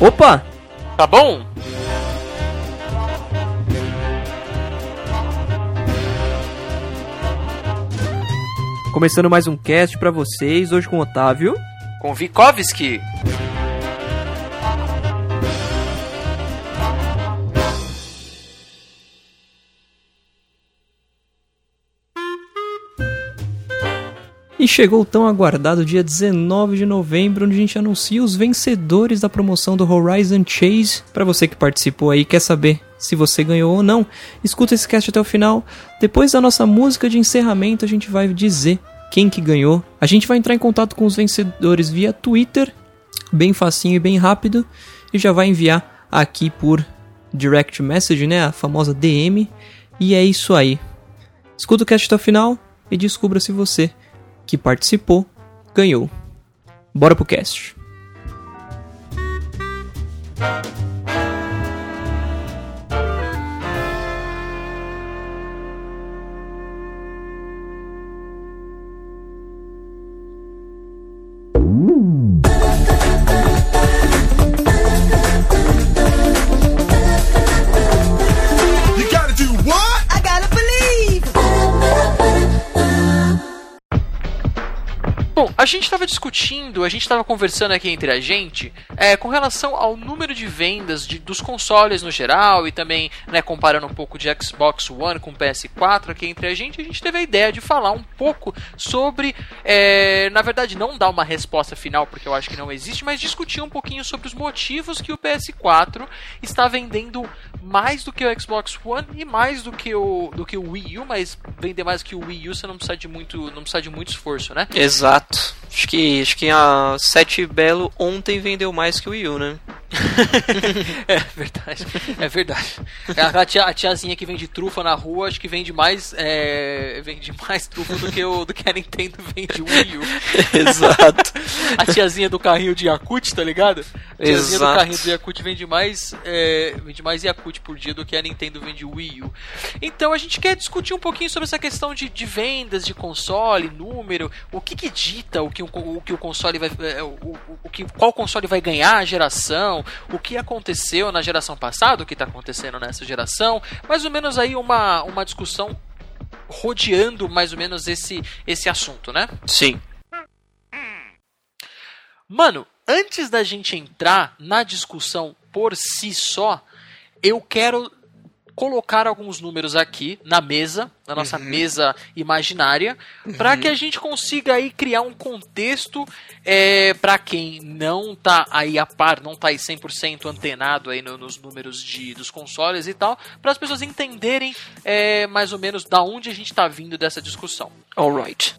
Opa! Tá bom? Começando mais um cast pra vocês, hoje com o Otávio. Com Vikovski. E chegou o tão aguardado dia 19 de novembro, onde a gente anuncia os vencedores da promoção do Horizon Chase. Para você que participou aí, quer saber se você ganhou ou não, escuta esse cast até o final. Depois da nossa música de encerramento, a gente vai dizer quem que ganhou. A gente vai entrar em contato com os vencedores via Twitter, bem facinho e bem rápido, e já vai enviar aqui por direct message, né, a famosa DM. E é isso aí. Escuta o cast até o final e descubra se você que participou ganhou. Bora pro cast. A gente estava discutindo, a gente estava conversando aqui entre a gente é, com relação ao número de vendas de- dos consoles no geral e também né, comparando um pouco de Xbox One com PS4 aqui entre a gente, a gente teve a ideia de falar um pouco sobre, é, na verdade não dar uma resposta final porque eu acho que não existe, mas discutir um pouquinho sobre os motivos que o PS4 está vendendo mais do que o Xbox One e mais do que o, do que o Wii U, mas vender mais que o Wii U você não precisa de muito, não precisa de muito esforço, né? Exato. Acho que, acho que a 7 Belo ontem vendeu mais que o Wii U, né? é verdade, é verdade. A, tia- a tiazinha que vende trufa na rua, acho que vende mais, é, vende mais trufa do que, o, do que a Nintendo vende o Wii U. Exato. A tiazinha do carrinho de Yakut, tá ligado? A tiazinha do Exato. carrinho de Yakut vende mais, é, vende mais Yakut por dia do que a Nintendo vende o Wii U. Então a gente quer discutir um pouquinho sobre essa questão de, de vendas de console, número, o que que dita o que o, o que o console vai, é, o, o, o que, qual console vai ganhar a geração, o que aconteceu na geração passada, o que está acontecendo nessa geração, mais ou menos aí uma, uma discussão rodeando mais ou menos esse, esse assunto, né? Sim. Mano, antes da gente entrar na discussão por si só, eu quero colocar alguns números aqui na mesa, na nossa mesa imaginária, para que a gente consiga aí criar um contexto é, para quem não tá aí a par, não tá aí 100% antenado aí no- nos números de, dos consoles e tal, para as pessoas entenderem é, mais ou menos da onde a gente tá vindo dessa discussão. Alright.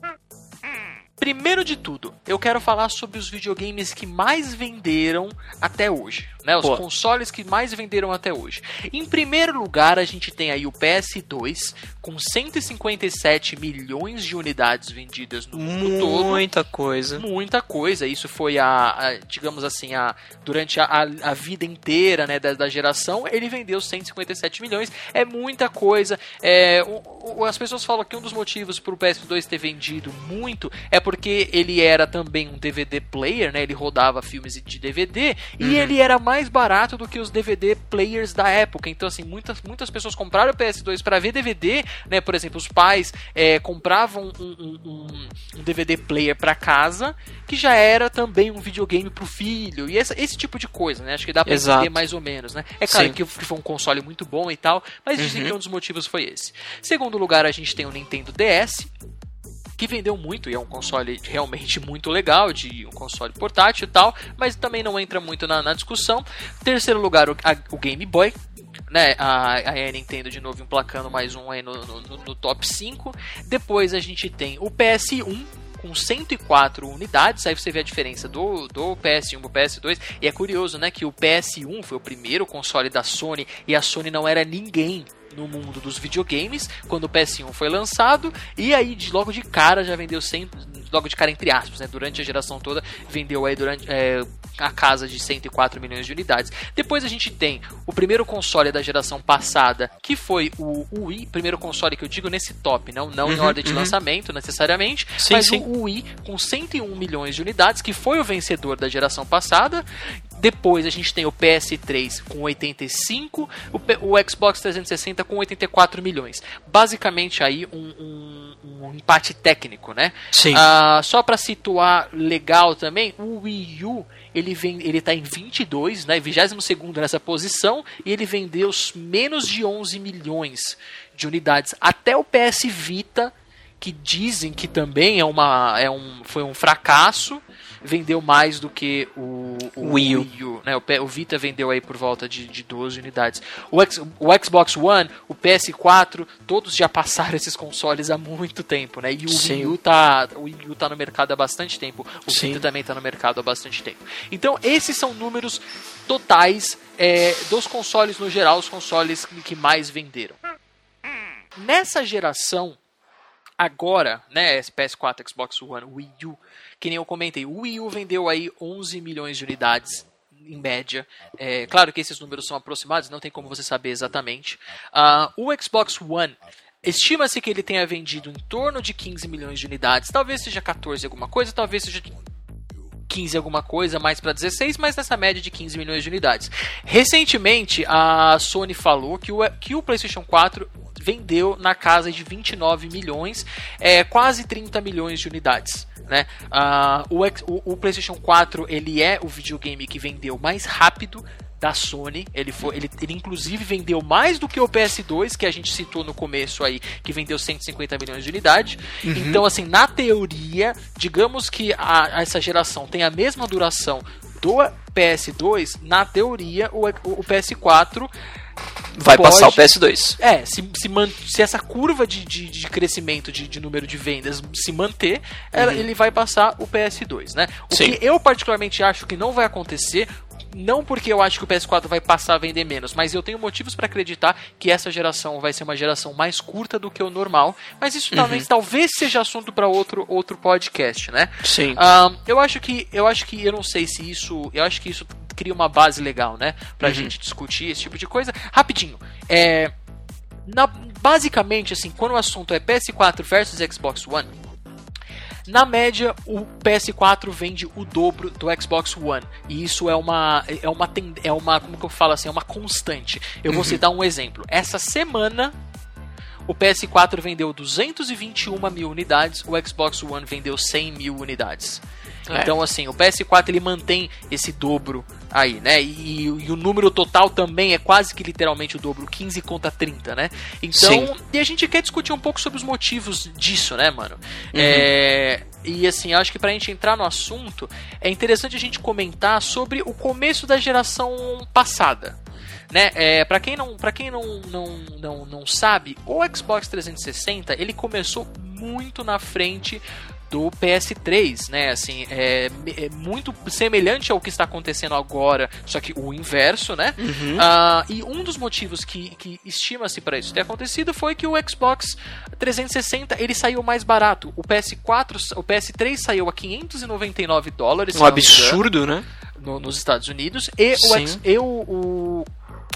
Primeiro de tudo, eu quero falar sobre os videogames que mais venderam até hoje, né? Os Boa. consoles que mais venderam até hoje. Em primeiro lugar, a gente tem aí o PS2 com 157 milhões de unidades vendidas no mundo todo. Muita coisa. Muita coisa, isso foi a, a, digamos assim, a, durante a, a, vida inteira né, da, da geração, ele vendeu 157 milhões, é muita coisa. É, o- o- as pessoas falam que um dos motivos para o PS2 ter vendido muito é porque ele era também um DVD player, né, ele rodava filmes de DVD, e ele era mais barato do que os DVD players da época. Então, assim, muitas, muitas pessoas compraram o PS2 para ver DVD, né, por exemplo, os pais é, compravam um, um- um- DVD player para casa, que já era também um videogame pro filho, e essa- esse tipo de coisa, né? Acho que dá pra Exato. entender mais ou menos, né? É claro Sim. que, foi um console muito bom e tal, mas dizem que um dos motivos foi esse. Segundo lugar, a gente tem o Nintendo DS, que vendeu muito e é um console realmente muito legal, de um console portátil e tal, mas também não entra muito na, na discussão. Terceiro lugar, o, a- o Game Boy. Né, a, a Nintendo de novo emplacando mais um aí no, no- no- top 5. Depois a gente tem o PS1 com 104 unidades, aí você vê a diferença do, do PS1 pro PS2, e é curioso, né, que o PS1 foi o primeiro console da Sony, e a Sony não era ninguém no mundo dos videogames quando o PS1 foi lançado e aí de, logo de cara já vendeu 100, logo de cara entre aspas, né, durante a geração toda vendeu aí durante é, a casa de 104 milhões de unidades. Depois a gente tem o primeiro console da geração passada, que foi o Wii, primeiro console que eu digo nesse top, não, não em Uhum, ordem de uhum. lançamento necessariamente, Sim, mas sim. o Wii com 101 milhões de unidades, que foi o vencedor da geração passada. Depois a gente tem o PS3 com 85, o, P- o Xbox 360 com 84 milhões. Basicamente aí um, um- um empate técnico, né? Sim. Ah, só para situar legal também, o Wii U ele vem, ele tá em 22, né, 22 nessa posição e ele vendeu menos de 11 milhões de unidades. Até o PS Vita, que dizem que também é uma é um foi um fracasso, vendeu mais do que o, o Wii U. né? O, o Vita vendeu aí por volta de, de 12 unidades. O, X- o Xbox One, o PS4, todos já passaram esses consoles há muito tempo, né? E o Sim. Wii U tá, o Wii U tá no mercado há bastante tempo. O Sim. Vita também tá no mercado há bastante tempo. Então, esses são números totais é, dos consoles no geral, os consoles que- mais venderam. Nessa geração, agora, né, esse PS4, Xbox One, Wii U, que nem eu comentei, o Wii U vendeu aí 11 milhões de unidades em média. É, claro que esses números são aproximados, não tem como você saber exatamente. Ah, o Xbox One estima-se que ele tenha vendido em torno de 15 milhões de unidades, talvez seja 14 alguma coisa, talvez seja 15 alguma coisa, mais para 16, mas nessa média de 15 milhões de unidades. Recentemente, a Sony falou que o, que o PlayStation 4 vendeu na casa de 29 milhões, é, quase 30 milhões de unidades. Né? Ah, o, o- PlayStation 4 ele é o videogame que vendeu mais rápido da Sony. Ele, foi, ele, ele inclusive vendeu mais do que o PS2, que a gente citou no começo aí, que vendeu 150 milhões de unidade. Então, assim, na teoria, digamos que a- essa geração tem a mesma duração do PS2, na teoria, o, o PS4 Vai pode- passar o PS2. é, se, se, man- se essa curva de, de, de crescimento de, de número de vendas se manter, ela- ele vai passar o PS2, né? O Uhum. Sim. que eu particularmente acho que não vai acontecer, não porque eu acho que o PS4 vai passar a vender menos, mas eu tenho motivos para acreditar que essa geração vai ser uma geração mais curta do que o normal, mas isso Uhum. talvez, talvez seja assunto para outro, outro podcast, né? Sim. Ahn, eu acho que eu acho que eu não sei se isso, eu acho que isso cria uma base legal, né, pra gente discutir esse tipo de coisa. Rapidinho, é na- basicamente assim, quando o assunto é PS4 versus Xbox One, na média, o PS4 vende o dobro do Xbox One. E isso é uma. É uma, é uma como que eu falo assim? É uma constante. Eu vou citar um exemplo. Essa semana. O PS4 vendeu 221 mil unidades, o Xbox One vendeu 100 mil unidades. É. Então, assim, o PS4 ele mantém esse dobro aí, né? E, e o número total também é quase que literalmente o dobro, 15 contra 30, né? Então, Sim. e a gente quer discutir um pouco sobre os motivos disso, né, mano? É, e assim, acho que pra gente entrar no assunto, é interessante a gente comentar sobre o começo da geração passada. Né? É, para quem, não, pra quem não, não, não, não sabe, o Xbox 360 ele começou muito na frente do PS3, né? Assim, é, é muito semelhante ao que está acontecendo agora, só que o inverso, né? Ah, e um dos motivos que, que estima-se para isso ter acontecido foi que o Xbox 360 ele saiu mais barato. O PS4, o PS3 saiu a 599 dólares, Um me engano absurdo, né? no- nos Estados Unidos e, o, Sim. E o, o,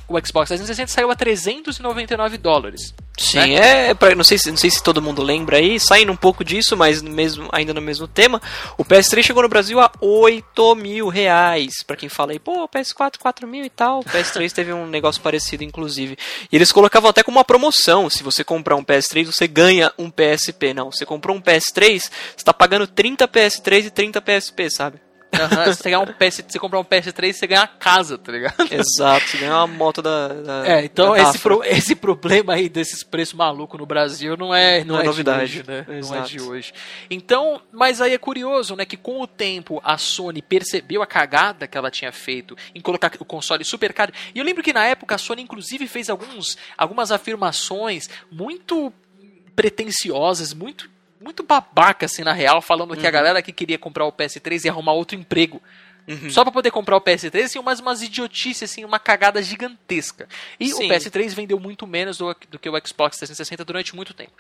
o Xbox 360 saiu a 399 dólares. Sim, né? é, pra, não, sei se, não sei se todo mundo lembra aí, saindo um pouco disso, mas mesmo, ainda no mesmo tema, o PS3 chegou no Brasil a 8 mil reais. Pra quem fala aí, pô, PS4 4 mil e tal, o PS3 teve um negócio parecido, inclusive. E eles colocavam até como uma promoção, se você comprar um PS3, você ganha um PSP. Não, você comprou um PS3, você tá pagando 30 PS3 e 30 PSP, sabe? Aham, se você, um PS, você comprar um PS3, você ganha a casa, tá ligado? Exato, você ganha uma moto da... da É, então da esse, pro- esse problema aí desses preços malucos no Brasil não é, não Não é é, novidade. de hoje, né? Não é Exato. de hoje. Então, mas aí é curioso, né, que com o tempo a Sony percebeu a cagada que ela tinha feito em colocar o console super caro. E eu lembro que na época a Sony inclusive fez alguns, algumas afirmações muito pretensiosas, muito muito babaca assim na real, falando que a galera que queria comprar o PS3 ia arrumar outro emprego. Só pra poder comprar o PS3, assim, umas, umas idiotices, assim, uma cagada gigantesca. E Sim. o PS3 vendeu muito menos do, do que o Xbox 360 durante muito tempo.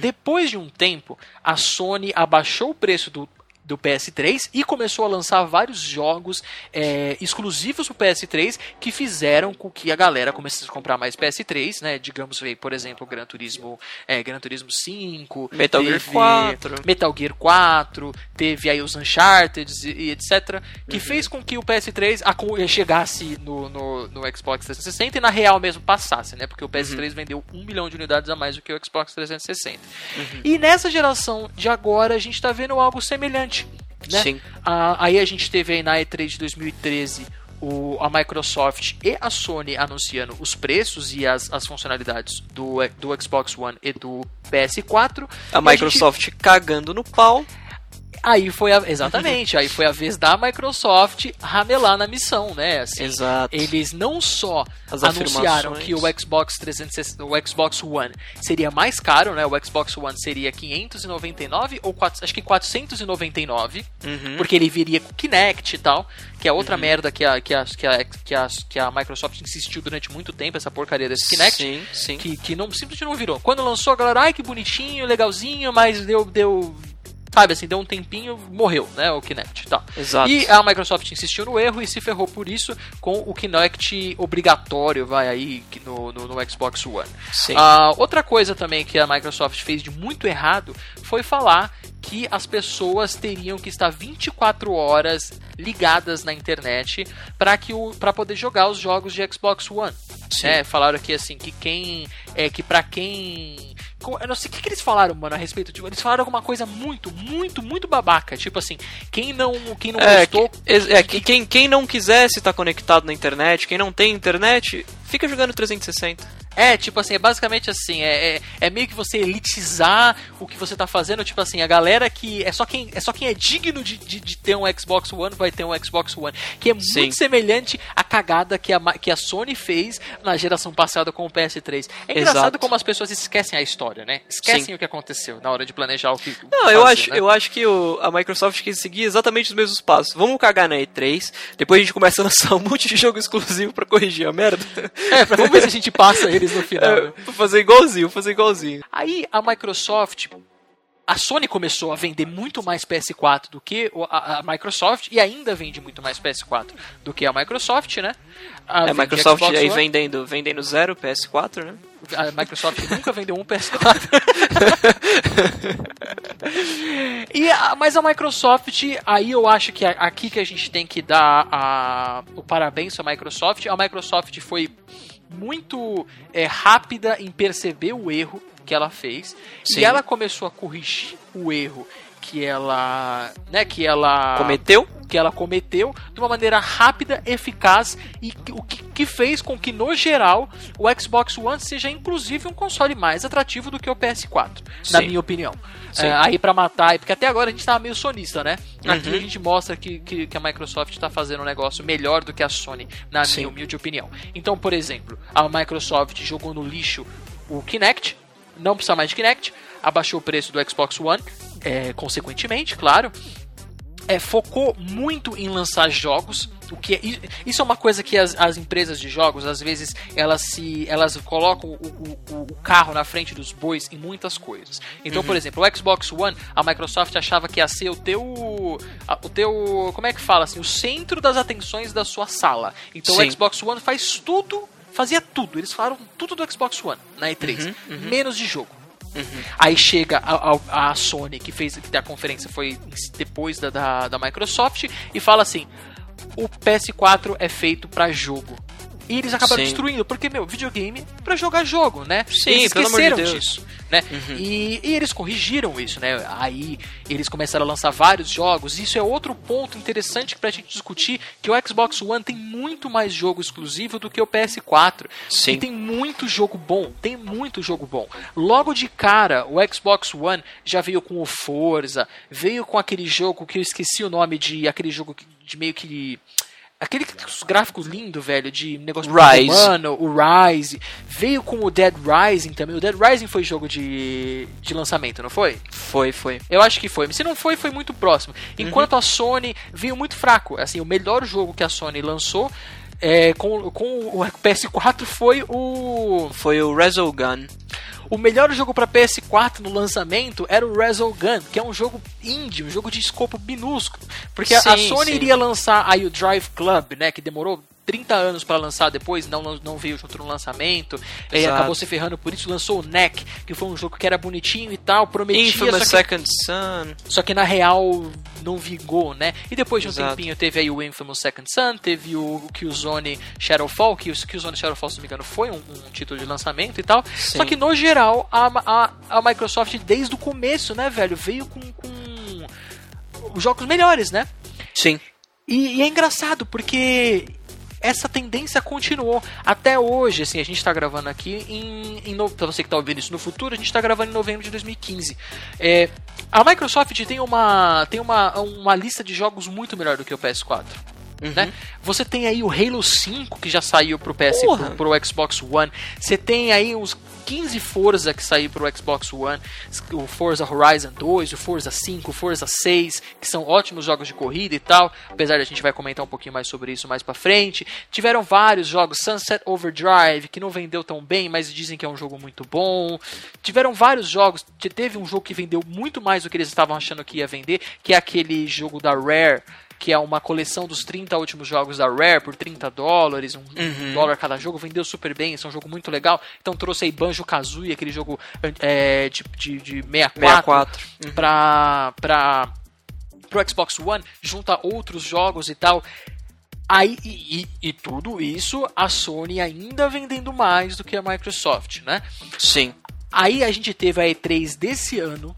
Depois de um tempo, a Sony abaixou o preço do, do PS3 e começou a lançar vários jogos é, exclusivos pro PS3 que fizeram com que a galera começasse a comprar mais PS3, né? Digamos, por exemplo, Gran Turismo, é, Gran Turismo 5, Metal Gear teve 4. Metal Gear 4, teve aí os Uncharted e, etc, que Uhum. fez com que o PS3 aco- chegasse no, no, no Xbox 360 e na real mesmo passasse, né? Porque o Uhum. PS3 vendeu um milhão de unidades a mais do que o Xbox 360. E nessa geração de agora a gente tá vendo algo semelhante, né? Sim. Ah, aí a gente teve aí na E3 de 2013 o, a Microsoft e a Sony anunciando os preços e as, as funcionalidades do, do Xbox One e do PS4. A E gente- Microsoft cagando no pau. Aí foi a, exatamente, aí foi a vez da Microsoft ramelar na missão, né? Assim, Exato. Eles não só As anunciaram que o Xbox 360, o Xbox One seria mais caro, né? O Xbox One seria 599 ou 4, acho que 499, Uhum. porque ele viria com Kinect e tal, que é outra merda que a, que, a, que, a, que, a, que a Microsoft insistiu durante muito tempo essa porcaria desse Kinect Sim, sim. que, que não, simplesmente não virou. Quando lançou, a galera, ai que bonitinho, legalzinho, mas deu, deu sabe assim, deu um tempinho, morreu, né, o Kinect tal. Exato. E a Microsoft insistiu no erro e se ferrou por isso com o Kinect obrigatório, vai aí, no, no, no Xbox One. Sim. Ah, outra coisa também que a Microsoft fez de muito errado foi falar que as pessoas teriam que estar 24 horas ligadas na internet para que o para poder jogar os jogos de Xbox One. Sim. É, falaram aqui assim que quem é que para quem eu não sei o que, que eles falaram, mano, a respeito de. Eles falaram alguma coisa muito, muito, muito babaca. Tipo assim, quem não, quem não É, gostou. que, é, que quem, quem não quisesse estar conectado na internet, quem não tem internet, fica jogando 360. É, tipo assim, é basicamente assim, é, é, é meio que você elitizar o que você tá fazendo, tipo assim, a galera que. É só quem é, só quem é digno de, de, de ter um Xbox One vai ter um Xbox One. Que é Sim. muito semelhante à cagada que a, que a Sony fez na geração passada com o PS3. É engraçado Exato. como as pessoas esquecem a história, né? Esquecem Sim. o que aconteceu na hora de planejar o que. Não, que eu fazer, acho, né? eu acho que o- a Microsoft quis seguir exatamente os mesmos passos. Vamos cagar na E3, depois a gente começa a lançar um monte de jogo exclusivo pra corrigir a merda. É, pra vamos ver se a gente passa eles no final. É, vou fazer igualzinho, vou fazer igualzinho. Aí a Microsoft, a Sony começou a vender muito mais PS4 do que a, a Microsoft e ainda vende muito mais PS4 do que a Microsoft, né? A, É, a Microsoft Xbox aí One. vendendo, vendendo zero PS4, né? A Microsoft nunca vendeu um PS4. e a- mas a Microsoft, aí eu acho que é aqui que a gente tem que dar a- o parabéns à Microsoft. A Microsoft foi muito é, rápida em perceber o erro que ela fez Sim. e ela começou a corrigir o erro que ela, né, que ela Cometeu? que ela cometeu de uma maneira rápida, eficaz e que- o que, que fez com que, no geral, o Xbox One seja inclusive um console mais atrativo do que o PS4, na Sim. minha opinião. É, aí pra matar, porque até agora a gente tava meio sonista, né? Aqui Uhum. a gente mostra que, que, que a Microsoft tá fazendo um negócio melhor do que a Sony, na Sim. minha humilde opinião. Então, por exemplo, a Microsoft jogou no lixo o Kinect, não precisa mais de Kinect, abaixou o preço do Xbox One, é, consequentemente, claro é, focou muito em lançar jogos. O que é- isso é uma coisa que as, as empresas de jogos, às vezes, elas se elas colocam o, o- o carro na frente dos bois em muitas coisas. Então, por exemplo, o Xbox One, a Microsoft achava que ia ser o teu. o teu. Como é que fala assim? O centro das atenções da sua sala. Então Sim. o Xbox One faz tudo. Fazia tudo. Eles falaram tudo do Xbox One na E3. Menos de jogo. Aí chega a, a- a Sony, que fez que a conferência foi depois da, da, da Microsoft, e fala assim: o PS4 é feito pra jogo. E eles acabaram Sim. destruindo, porque, meu, videogame pra jogar jogo, né? Sim, eles de esqueceram. Uhum. disso, né? E, e eles corrigiram isso, né? Aí eles começaram a lançar vários jogos. Isso é outro ponto interessante pra gente discutir, que o Xbox One tem muito mais jogo exclusivo do que o PS4. Sim. E tem muito jogo bom, tem muito jogo bom. Logo de cara, o Xbox One já veio com o Forza, veio com aquele jogo que eu esqueci o nome de aquele jogo de meio que Aquele os gráficos lindos, velho, de negócio Rise. humano, o Rise. Veio com o Dead Rising também. O Dead Rising foi jogo de, de lançamento, não foi? Foi, foi. Eu acho que foi. Mas se não foi, foi muito próximo. Enquanto a Sony veio muito fraco. Assim, o melhor jogo que a Sony lançou é, com, com o PS4 foi o Foi o Resogun. O melhor jogo para PS4 no lançamento era o Resogun, que é um jogo indie, um jogo de escopo minúsculo. Porque a- a Sim, Sony sim. iria lançar aí o Drive Club, né, que demorou 30 anos para lançar depois, não, não, veio junto no lançamento, e Exato. acabou se ferrando por isso, lançou o NEC, que foi um jogo que era bonitinho e tal, prometia, Infamous só que Second Son. só que na real não vingou, né? E depois de um Exato. tempinho teve aí o Infamous Second Son, teve o, Killzone Shadowfall, que o Killzone Shadowfall, se não me engano, foi um, um título de lançamento e tal. Sim. Só que no geral, a, a, a Microsoft desde o começo, né, velho, veio com, com os jogos melhores, né? Sim. E, e é engraçado porque essa tendência continuou até hoje. Assim, a gente está gravando aqui em, em pra você que está ouvindo isso no futuro, a gente está gravando em novembro de 2015. É, a Microsoft tem uma tem uma, uma lista de jogos muito melhor do que o PS4. Né? Você tem aí o Halo 5 que já saiu pro PS Porra! pro, pro Xbox One. Você tem aí uns 15 Forza que saiu pro Xbox One, o Forza Horizon 2, o Forza 5, o Forza 6, que são ótimos jogos de corrida e tal. Apesar de a gente vai comentar um pouquinho mais sobre isso mais pra frente. Tiveram vários jogos, Sunset Overdrive, que não vendeu tão bem, mas dizem que é um jogo muito bom. Tiveram vários jogos, te- teve um jogo que vendeu muito mais do que eles estavam achando que ia vender, que é aquele jogo da Rare, que é uma coleção dos 30 últimos jogos da Rare por 30 dólares, um Uhum. dólar cada jogo, vendeu super bem, esse é um jogo muito legal. Então trouxe aí Banjo Kazooie, aquele jogo é, de, de, de 64, 64. Uhum. pra, pra, pro Xbox One, junto a outros jogos e tal. Aí, e, e- e tudo isso, a Sony ainda vendendo mais do que a Microsoft, né? Sim. Aí a gente teve a E3 desse ano,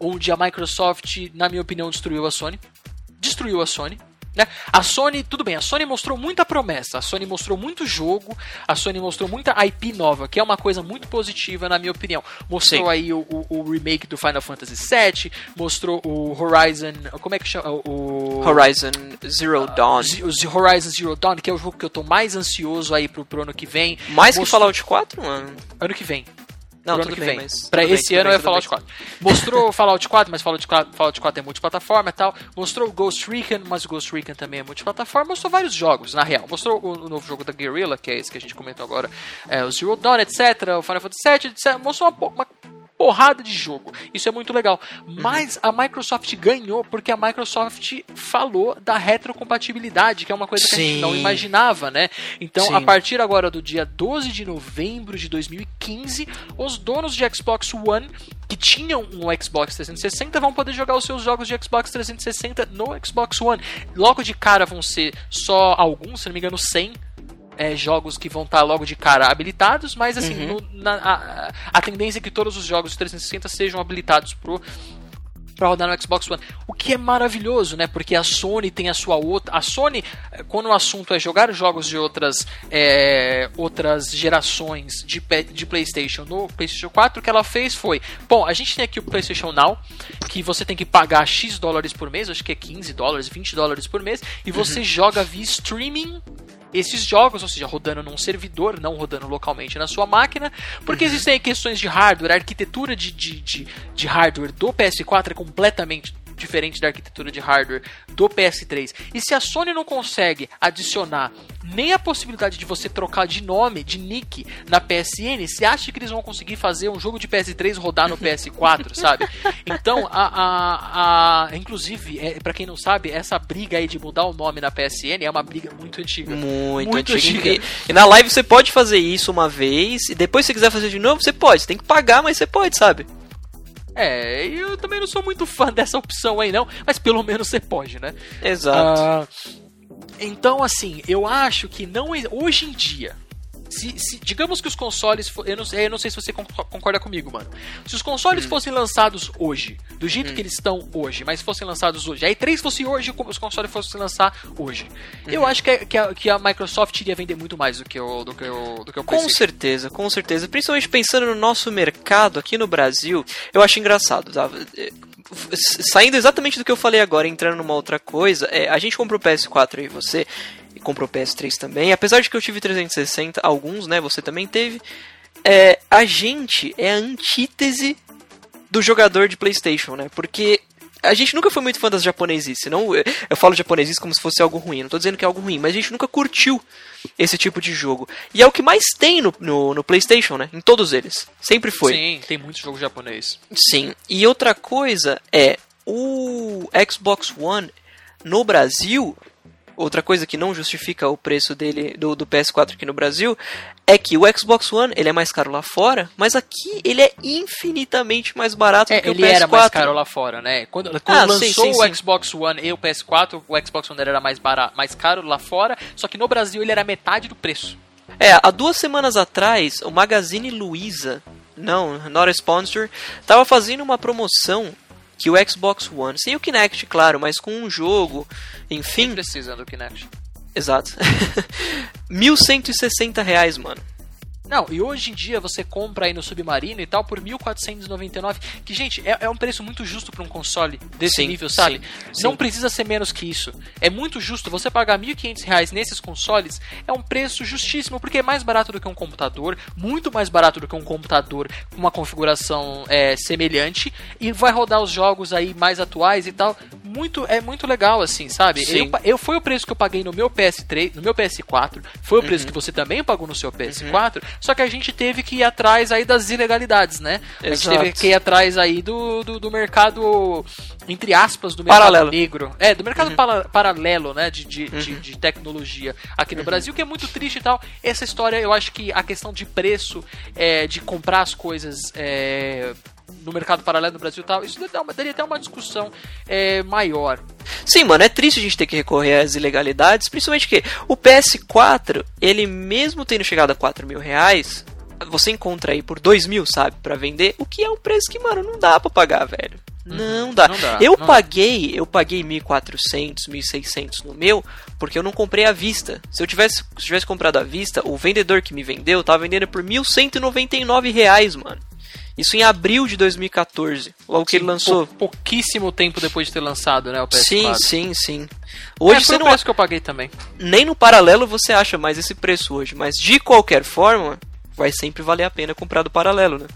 onde a Microsoft, na minha opinião, destruiu a Sony. Destruiu a Sony. Né? A Sony, tudo bem, a Sony mostrou muita promessa, a Sony mostrou muito jogo, a Sony mostrou muita IP nova, que é uma coisa muito positiva, na minha opinião. Mostrou Sim. aí o, o- o remake do Final Fantasy VII, mostrou o Horizon. Como é que chama? O. Horizon Zero Dawn. Z- o Horizon Zero Dawn, que é o jogo que eu tô mais ansioso aí pro, pro ano que vem. Mais que Mostrou- Fallout 4, mano? Ano que vem. Não, tudo que bem, vem. mas. Pra tudo esse ano bem, é Fallout bem. 4. Mostrou Fallout 4, mas Fallout 4, Fallout 4 é multiplataforma e tal. Mostrou Ghost Recon, mas o Ghost Recon também é multiplataforma. Mostrou vários jogos, na real. Mostrou o, o novo jogo da Guerrilla, que é esse que a gente comentou agora. É, o Zero Dawn, etc. O Final Fantasy VII, etc. Mostrou uma, uma porrada de jogo. Isso é muito legal. Mas a Microsoft ganhou porque a Microsoft falou da retrocompatibilidade, que é uma coisa que a gente não Sim. imaginava, né? Então, Sim. a partir agora do dia 12 de novembro de 2015, os donos de Xbox One que tinham um Xbox 360 vão poder jogar os seus jogos de Xbox 360 no Xbox One. Logo de cara vão ser só alguns, se não me engano, 100 é, jogos que vão estar logo de cara habilitados, mas assim, Uhum. no- na- a, a tendência é que todos os jogos de 360 sejam habilitados pro para rodar no Xbox One. O que é maravilhoso, né? Porque a Sony tem a sua outra. A Sony, eh, quando o assunto é jogar jogos de outras eh, outras gerações de, de PlayStation no PlayStation 4, o que ela fez foi: bom, a gente tem aqui o PlayStation Now, que você tem que pagar X dólares por mês, acho que é 15 dólares, 20 dólares por mês, e você joga via streaming esses jogos, ou seja, rodando num servidor, não rodando localmente na sua máquina, porque existem questões de hardware, a arquitetura de, de, de, de hardware do PS4 é completamente diferente da arquitetura de hardware do PS3. E se a Sony não consegue adicionar nem a possibilidade de você trocar de nome, de nick, na PSN, você acha que eles vão conseguir fazer um jogo de PS3 rodar no PS4, sabe? Então, a, a, a inclusive, é, para quem não sabe, essa briga aí de mudar o nome na PSN é uma briga muito antiga. Muito, Muito antigo. antiga. E, e na live você pode fazer isso uma vez, e depois se quiser fazer de novo, você pode. Você tem que pagar, mas você pode, sabe? É, eu também não sou muito fã dessa opção aí não, mas pelo menos você pode, né? Exato. Ah, então, assim, eu acho que não hoje em dia. Se, se- digamos que os consoles. Eu não, sei, eu não sei se você con- concorda comigo, mano. Se os Hum. consoles fossem lançados hoje, do jeito que eles estão hoje, mas fossem lançados hoje, aí três fosse hoje os consoles fossem lançar hoje. Uhum. Eu acho que, a- que, a, que a Microsoft iria vender muito mais do que o, do que o, do que o Com certeza, com certeza. Principalmente pensando no nosso mercado aqui no Brasil, eu acho engraçado, tá? Saindo exatamente do que eu falei agora, entrando numa outra coisa, é, a gente comprou o PS4 e você, e comprou o PS3 também. Apesar de que eu tive 360, alguns, né? Você também teve. É, a gente é a antítese do jogador de PlayStation, né? Porque a gente nunca foi muito fã das japonesices. Não, eu falo japonesice como se fosse algo ruim. Não tô dizendo que é algo ruim, mas a gente nunca curtiu esse tipo de jogo. E é o que mais tem no, no, no PlayStation, né? Em todos eles. Sempre foi. Sim, tem muito jogo japonês. Sim. E outra coisa é o Xbox One no Brasil. Outra coisa que não justifica o preço dele do, do PS4 aqui no Brasil é que o Xbox One ele é mais caro lá fora, mas aqui ele é infinitamente mais barato É, do que ele o PS4. era mais caro lá fora, né? Quando, quando Ah, lançou sim, sim, o sim. Xbox One e o PS4, o Xbox One era mais, barato, mais caro lá fora, só que no Brasil ele era metade do preço. É, há duas semanas atrás, o Magazine Luiza, não, not a sponsor, tava fazendo uma promoção que o Xbox One, sem o Kinect, claro, mas com um jogo, enfim, Precisa do Kinect. Exato, 1.160 reais, mano. Não, e hoje em dia você compra aí no Submarino e tal por 1.499, que gente, é, é um preço muito justo para um console desse Sim, nível, sabe? sim, Não sim. precisa ser menos que isso. É muito justo você pagar 1.500 reais nesses consoles, é um preço justíssimo, porque é mais barato do que um computador, muito mais barato do que um computador com uma configuração é, semelhante, e vai rodar os jogos aí mais atuais e tal. Muito, é muito legal, assim, sabe? Sim. Eu, eu foi o preço que eu paguei no meu PS3, no meu PS4, foi o Uhum. preço que você também pagou no seu PS4, só que a gente teve que ir atrás aí das ilegalidades, né? A gente Exato. teve que ir atrás aí do, do, do mercado, entre aspas, do mercado Paralelo. Uhum. negro. É, do mercado pala- paralelo, né? De, de, de, de tecnologia aqui no Uhum. Brasil, que é muito triste e tal. Essa história, eu acho que a questão de preço, é, de comprar as coisas. É, no mercado paralelo no Brasil e tal, isso daria até uma discussão é, maior. Sim, mano, é triste a gente ter que recorrer às ilegalidades, principalmente que o PS4, ele mesmo tendo chegado a 4 mil reais, você encontra aí por 2 mil, sabe, pra vender, o que é um preço que, mano, não dá pra pagar, velho. Não dá. não dá, eu não dá. paguei, eu paguei 1.400, 1.600 no meu, porque eu não comprei à vista. Se eu tivesse, se eu tivesse comprado à vista, o vendedor que me vendeu tava vendendo por 1.199 reais, mano. Isso em abril de 2014, logo que ele lançou. Pou- pouquíssimo tempo depois de ter lançado, né, o PS4. Sim, sim, sim. Hoje é, você não preço que eu paguei também. nem no paralelo você acha mais esse preço hoje, mas de qualquer forma, vai sempre valer a pena comprar do paralelo, né?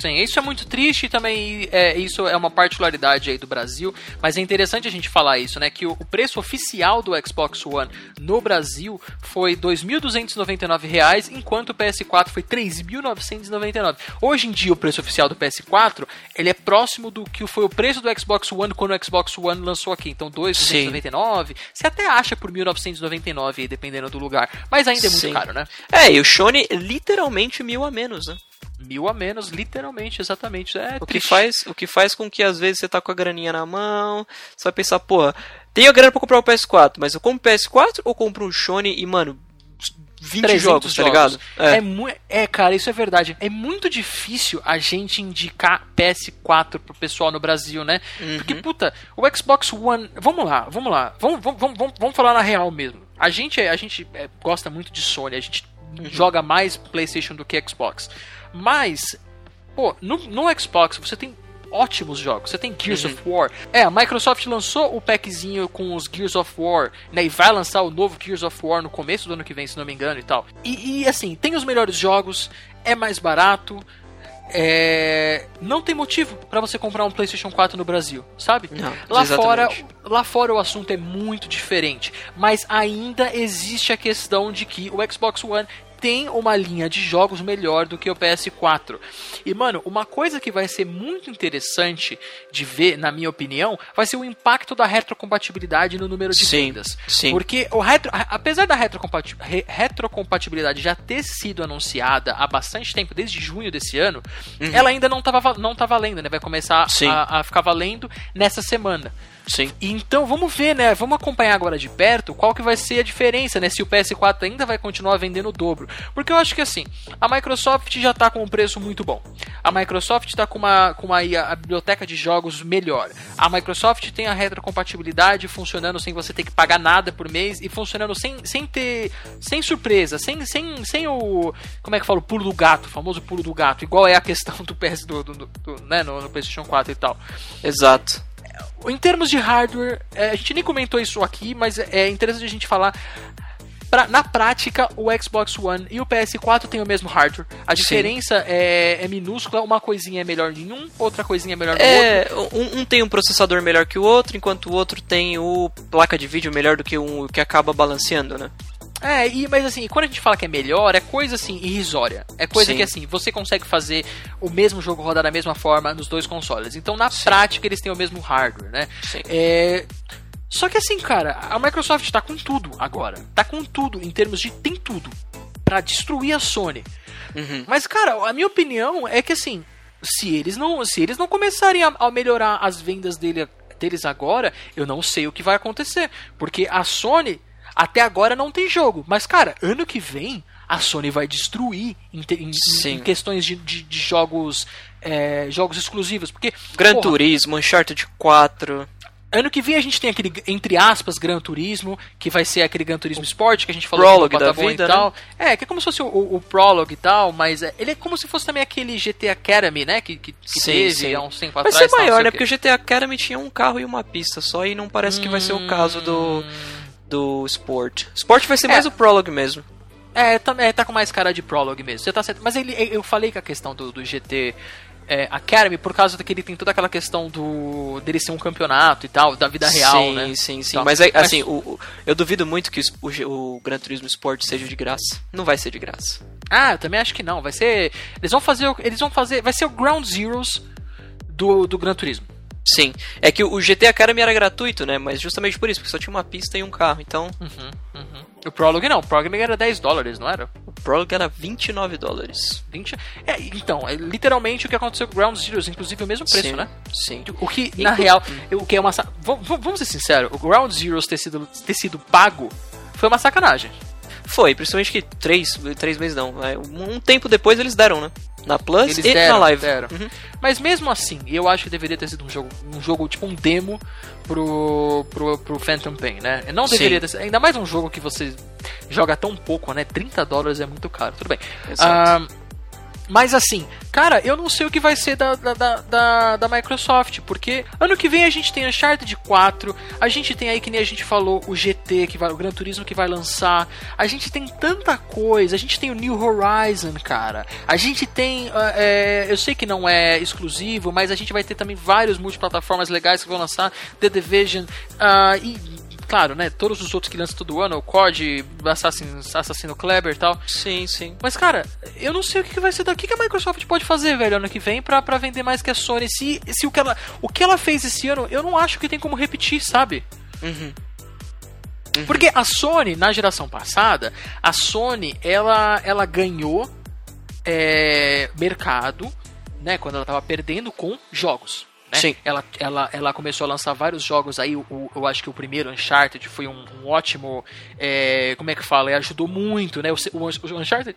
Sim, isso é muito triste e também é, isso é uma particularidade aí do Brasil, mas é interessante a gente falar isso, né? Que o, o preço oficial do Xbox One no Brasil foi 2.299 reais, enquanto o PS4 foi R$ 3.999. Hoje em dia o preço oficial do PS4 ele é próximo do que foi o preço do Xbox One quando o Xbox One lançou aqui. Então 2.299, você até acha por 1.999 aí, dependendo do lugar, mas ainda é muito Sim. caro, né? É, e o Shone literalmente mil a menos, né? Mil a menos, literalmente, exatamente. É O que, faz, o que faz com que às vezes você tá com a graninha na mão, você vai pensar, porra, tenho a grana pra comprar o PS4, mas eu compro o PS4 ou compro um Shone e, mano, 20 300 jogos, tá ligado? É. mu- é, cara, isso é verdade. É muito difícil a gente indicar PS4 pro pessoal no Brasil, né? Porque, puta, o Xbox One. Vamos lá, vamos lá. Vamos, vamos, vamos, vamos- falar na real mesmo. A gente, a gente é, gosta muito de Sony, a gente joga mais PlayStation do que Xbox. Mas, pô, no, no Xbox você tem ótimos jogos. Você tem Gears of War. É, a Microsoft lançou o packzinho com os Gears of War, né? E vai lançar o novo Gears of War no começo do ano que vem, se não me engano e tal. E, e, assim, tem os melhores jogos, é mais barato. É... Não tem motivo pra você comprar um PlayStation 4 no Brasil, sabe? Não, lá exatamente. fora, lá fora o assunto é muito diferente, mas ainda existe a questão de que o Xbox One tem uma linha de jogos melhor do que o PS4. E mano, uma coisa que vai ser muito interessante de ver, na minha opinião, vai ser o impacto da retrocompatibilidade no número de Sim, vendas. sim. Porque o retro, apesar da retrocompati- re- retrocompatibilidade já ter sido anunciada há bastante tempo, desde junho desse ano, ela ainda não estava não tá valendo, né? Vai começar Uhum. A, a ficar valendo nessa semana. Sim. Então vamos ver, né? Vamos acompanhar agora de perto qual que vai ser a diferença, né? Se o PS4 ainda vai continuar vendendo o dobro. Porque eu acho que assim, a Microsoft já tá com um preço muito bom. A Microsoft tá com uma, com uma a, a biblioteca de jogos melhor. A Microsoft tem a retrocompatibilidade funcionando sem você ter que pagar nada por mês e funcionando sem, sem ter. sem surpresa, sem, sem, sem o. Como é que fala? O pulo do gato, o famoso pulo do gato, igual é a questão do PS do, do, do- do- né, no, no PlayStation 4 e tal. Exato. Em termos de hardware, é, a gente nem comentou isso aqui, mas é interessante a gente falar. pra- na prática, o Xbox One e o PS4 têm o mesmo hardware. A diferença é, é minúscula, uma coisinha é melhor em um, outra coisinha é melhor no outro. É, um, um tem um processador melhor que o outro, enquanto o outro tem o placa de vídeo melhor do que um que acaba balanceando, né? É, e, mas assim, quando a gente fala que é melhor, é coisa assim, irrisória. É coisa Sim. que assim, você consegue fazer o mesmo jogo rodar da mesma forma nos dois consoles. Então, na prática, eles têm o mesmo hardware, né? Sim. É. Só que assim, cara, a Microsoft tá com tudo agora. Tá com tudo em termos de tem tudo pra destruir a Sony. Uhum. Mas, cara, a minha opinião é que assim, se eles não, se eles não começarem a, a melhorar as vendas dele, deles agora, eu não sei o que vai acontecer. Porque a Sony, até agora, não tem jogo. Mas, cara, ano que vem, a Sony vai destruir em, em- em questões de, de- de jogos. é, jogos exclusivos. Porque. Gran porra, Turismo, Uncharted 4. Ano que vem a gente tem aquele, entre aspas, Gran Turismo, que vai ser aquele Gran Turismo Sport que a gente falou Prologue da vida, e tal. É, que é como se fosse o, o, o Prologue e tal, mas é- ele é como se fosse também aquele GT Academy, né? Que, que, que Sim, teve sim. há uns tempo Vai atrás. ser tal, não maior, né? Porque o GTA Academy tinha um carro e uma pista só, e não parece que vai ser o caso do, do Sport. Sport vai ser É. mais o Prologue mesmo. É, tá, é, tá com mais cara de Prologue mesmo. Você tá certo. Mas ele, eu falei que a questão do, do GT é, Academy, por causa que ele tem toda aquela questão do dele ser um campeonato e tal, da vida real, sim, né? sim, sim. Então, Mas é, assim, o, o- eu duvido muito que o, o, o Gran Turismo Sport seja de graça. Não vai ser de graça. Ah, eu também acho que não. Vai ser. Eles vão fazer. Eles vão fazer. Vai ser o Ground Zeroes do, do Gran Turismo. Sim. É que o GT Academy era gratuito, né? Mas justamente por isso, porque só tinha uma pista e um carro. Então, Uhum, uhum. O Prologue não, o Prologue era 10 dólares, não era? o Prologue era 29 dólares. 20? É, então, é literalmente o que aconteceu com o Ground Zeroes, inclusive o mesmo preço, sim, né? Sim. O que, na Inclu- real, o que é uma. Vamos, ser sinceros, o Ground Zeroes ter sido, ter sido pago foi uma sacanagem. Foi, principalmente que três, três meses não. é, Um um tempo depois eles deram, né? Na Plus Eles e deram, na live. Uhum. Mas mesmo assim, eu acho que deveria ter sido um jogo, um jogo tipo um demo pro, pro, pro Phantom Pain, né? Não deveria Sim. ter sido, ainda mais um jogo que você joga tão pouco, né? 30 dólares é muito caro, tudo bem. Exato. Ah, mas assim, cara, eu não sei o que vai ser da, da, da, da, Microsoft, porque ano que vem a gente tem Uncharted 4, a gente tem aí, que nem a gente falou, o GT, que vai, o Gran Turismo que vai lançar, a gente tem tanta coisa, a gente tem o New Horizon, cara, a gente tem, ah, é, eu sei que não é exclusivo, mas a gente vai ter também vários multiplataformas legais que vão lançar, The Division, ah, e claro, né, todos os outros que lançam todo ano, o COD, Assassin, Assassino Kleber e tal, Sim, sim. mas, cara, eu não sei o que vai ser daqui que a Microsoft pode fazer, velho, ano que vem pra, pra vender mais que a Sony. Se, se o, que ela, o que ela fez esse ano, eu não acho que tem como repetir, sabe? Uhum. Porque a Sony, na geração passada, a Sony, ela, ela ganhou é, mercado, né, quando ela tava perdendo com jogos. Né? Sim. Ela, ela, ela começou a lançar vários jogos aí. O, eu acho que o primeiro Uncharted foi um, um ótimo. é, como é que fala? Ajudou muito, né? O, o, o Uncharted.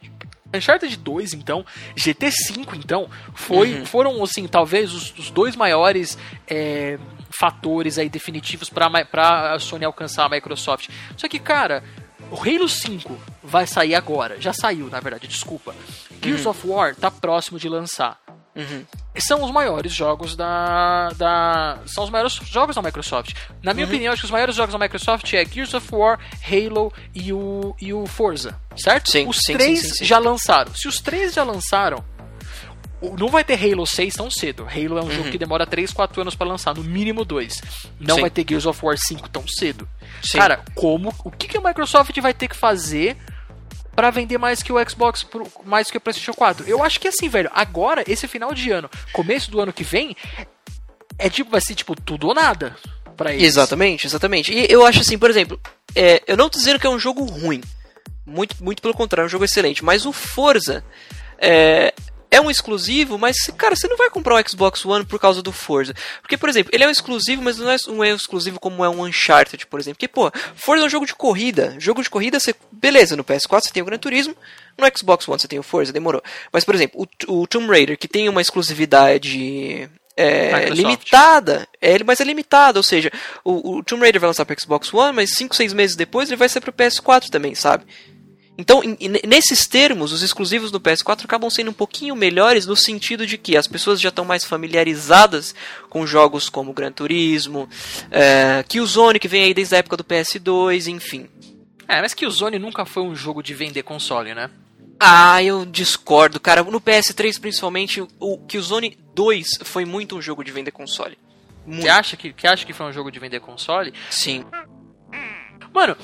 Uncharted 2, então, GT5, então, foi, foram, assim, talvez os, os dois maiores é, fatores aí definitivos para a Sony alcançar a Microsoft. Só que, cara, o Halo 5 vai sair agora. Já saiu, na verdade, desculpa. Gears of War tá próximo de lançar Uhum. são os maiores jogos da, da são os maiores jogos da Microsoft. Na Uhum. minha opinião, acho que os maiores jogos da Microsoft é Gears of War, Halo e o, e o Forza, certo? Sim, os sim, três sim, sim, já lançaram. Se os três já lançaram, não vai ter Halo 6 tão cedo. Halo é um jogo que demora 3, 4 anos pra lançar, no mínimo 2. Não Uhum. Sim. vai ter Gears of War 5 tão cedo. Sim. Cara, como o que, que a Microsoft vai ter que fazer Pra vender mais que o Xbox, mais que o PlayStation 4? Eu acho que assim, velho, agora, esse final de ano, começo do ano que vem, é tipo, vai ser tipo tudo ou nada pra eles. Exatamente, exatamente. E eu acho assim, por exemplo, é, eu não tô dizendo que é um jogo ruim. Muito, muito pelo contrário, é um jogo excelente. Mas o Forza é, é um exclusivo, mas, cara, você não vai comprar o Xbox One por causa do Forza. Porque, por exemplo, ele é um exclusivo, mas não é um exclusivo como é um Uncharted, por exemplo. Porque, pô, Forza é um jogo de corrida. Jogo de corrida, você. Beleza, no PS4 você tem o Gran Turismo, no Xbox One você tem o Forza, demorou. Mas, por exemplo, o, o Tomb Raider, que tem uma exclusividade. É, limitada, é, mas é limitado, ou seja, o, o Tomb Raider vai lançar para Xbox One, mas 5, 6 meses depois ele vai ser para PS4 também, sabe? Então, nesses termos, os exclusivos do PS4 acabam sendo um pouquinho melhores no sentido de que as pessoas já estão mais familiarizadas com jogos como Gran Turismo, é, Killzone, que vem aí desde a época do PS2, enfim. É, mas que o Zone nunca foi um jogo de vender console, né? Ah, eu discordo, cara. No PS3, principalmente, o Killzone 2 foi muito um jogo de vender console. Muito. Você acha que, que acha que foi um jogo de vender console? Sim. Mano,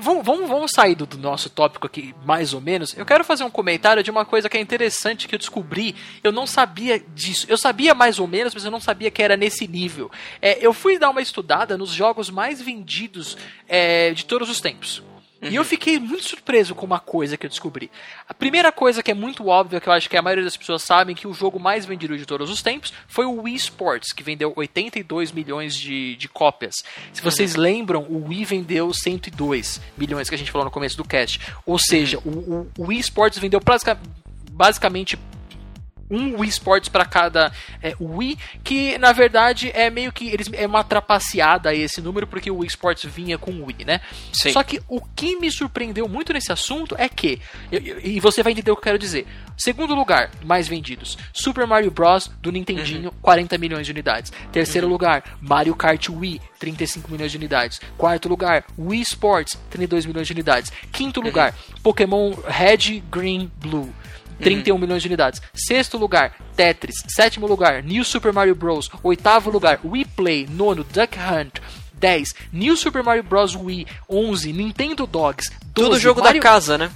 vamos, vamos, vamos sair do, do nosso tópico aqui, mais ou menos. Eu quero fazer um comentário de uma coisa que é interessante que eu descobri. Eu não sabia disso. Eu sabia mais ou menos, mas eu não sabia que era nesse nível. É, eu fui dar uma estudada nos jogos mais vendidos é, de todos os tempos. E eu fiquei muito surpreso com uma coisa que eu descobri. A primeira coisa que é muito óbvia, que eu acho que a maioria das pessoas sabem, que o jogo mais vendido de todos os tempos foi o Wii Sports, que vendeu 82 milhões de, de cópias. Se vocês lembram, o Wii vendeu 102 milhões, que a gente falou no começo do cast. Ou seja, o, o, o Wii Sports vendeu basica- basicamente um Wii Sports para cada é, Wii, que na verdade é meio que eles é uma trapaceada esse número porque o Wii Sports vinha com o Wii, né? Sim. Só que o que me surpreendeu muito nesse assunto é que e você vai entender o que eu quero dizer. Segundo lugar, mais vendidos, Super Mario Bros do Nintendinho, 40 milhões de unidades. Terceiro lugar, Mario Kart Wii, 35 milhões de unidades. Quarto lugar, Wii Sports, 32 milhões de unidades. Quinto lugar, Pokémon Red, Green, Blue. 31 milhões de unidades. Sexto lugar, Tetris. Sétimo lugar, New Super Mario Bros. Oitavo lugar, Wii Play. Nono, Duck Hunt. 10. New Super Mario Bros. Wii. 11. Nintendo Dogs. 12. Tudo jogo Mario, da casa, né?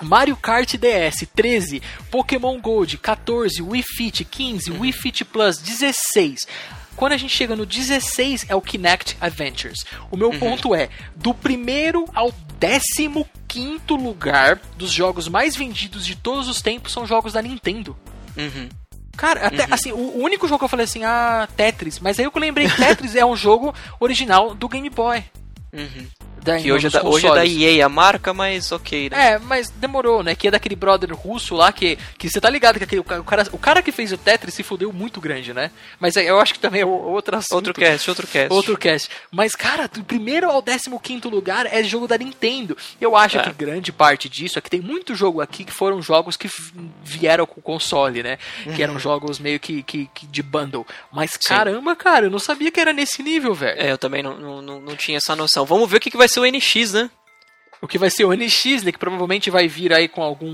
Mario Kart DS. 13. Pokémon Gold. 14. Wii Fit. 15. Wii Fit Plus. 16. Quando a gente chega no 16 é o Kinect Adventures. O meu ponto é, do primeiro ao décimo quinto lugar dos jogos mais vendidos de todos os tempos são jogos da Nintendo. Uhum. Cara, até assim, o, o único jogo que eu falei assim, ah, Tetris, mas aí eu lembrei que Tetris é um jogo original do Game Boy. Uhum. Da, Que hoje é, da, hoje é da. EA a marca, mas ok, né? É, mas demorou, né? Que é daquele brother russo lá que, que você tá ligado que aquele, o, ca- o cara, o cara que fez o Tetris se fudeu muito grande, né? Mas é, eu acho que também é outro assunto. Outro cast, outro cast. Outro cast. Mas, cara, do primeiro ao décimo quinto lugar é jogo da Nintendo. Eu acho É. que grande parte disso é que tem muito jogo aqui que foram jogos que vieram com o console, né? Que eram jogos meio que, que, que de bundle. Mas caramba, cara, eu não sabia que era nesse nível, velho. É, eu também não, não, não, não tinha essa noção. Vamos ver o que, que vai ser o NX, né? O que vai ser o NX, né? Que provavelmente vai vir aí com algum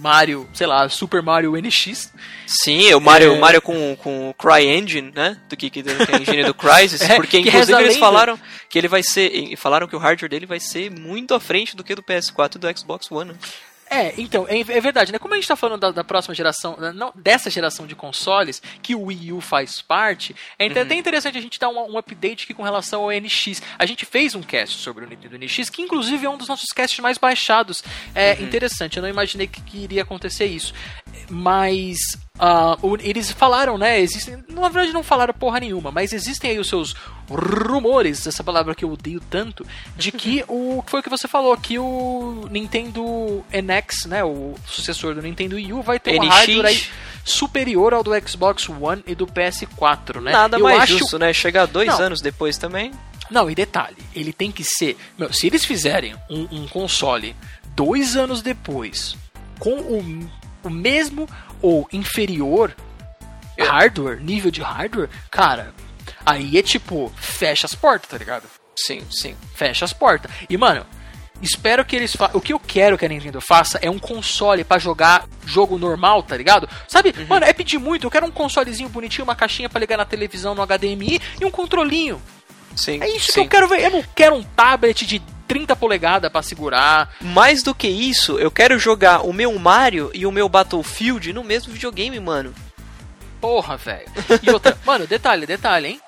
Mario, sei lá, Super Mario NX. Sim, o Mario, É. Mario com, com o CryEngine, né? Do que, que, que é a engine do Crysis. É, porque, que inclusive, eles falaram que ele vai ser. e Falaram que o hardware dele vai ser muito à frente do que do PS4 e do Xbox One. né? É, então, é, é verdade, né? Como a gente tá falando da, da próxima geração, né, não, dessa geração de consoles, que o Wii U faz parte, é até até interessante a gente dar um, um update aqui com relação ao NX. A gente fez um cast sobre o Nintendo NX, que inclusive é um dos nossos casts mais baixados. É interessante, eu não imaginei que, que iria acontecer isso. Mas o- eles falaram, né? Existem. Na verdade, não falaram porra nenhuma, mas existem aí os seus rumores, essa palavra que eu odeio tanto, de que o. que foi o que você falou, que o Nintendo NX, né? O sucessor do Nintendo Wii U, vai ter um NX. hardware aí superior ao do Xbox One e do PS4, né? Nada Eu mais acho- justo, né? Chegar dois Não. anos depois também. não, e detalhe, ele tem que ser. Meu, se eles fizerem um, um console dois anos depois, com o, o mesmo ou inferior É. hardware, nível de hardware, cara, aí é tipo, fecha as portas, tá ligado? Sim, sim. Fecha as portas. E, mano, espero que eles façam. O que eu quero que a Nintendo faça é um console pra jogar jogo normal, tá ligado? Sabe, Uhum. mano, é pedir muito. Eu quero um consolezinho bonitinho, uma caixinha pra ligar na televisão no HDMI e um controlinho. Sim, É isso que sim. eu quero ver. Eu não quero um tablet de 30 polegadas pra segurar. Mais do que isso, eu quero jogar o meu Mario e o meu Battlefield no mesmo videogame, mano. Porra, velho. E outra, mano, detalhe, detalhe, hein?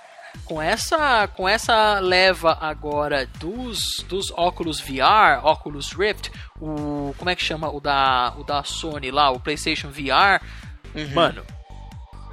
Com essa, com essa leva agora dos, dos óculos VR, óculos Rift, o como é que chama o da o da Sony lá, o PlayStation VR, Uhum. mano,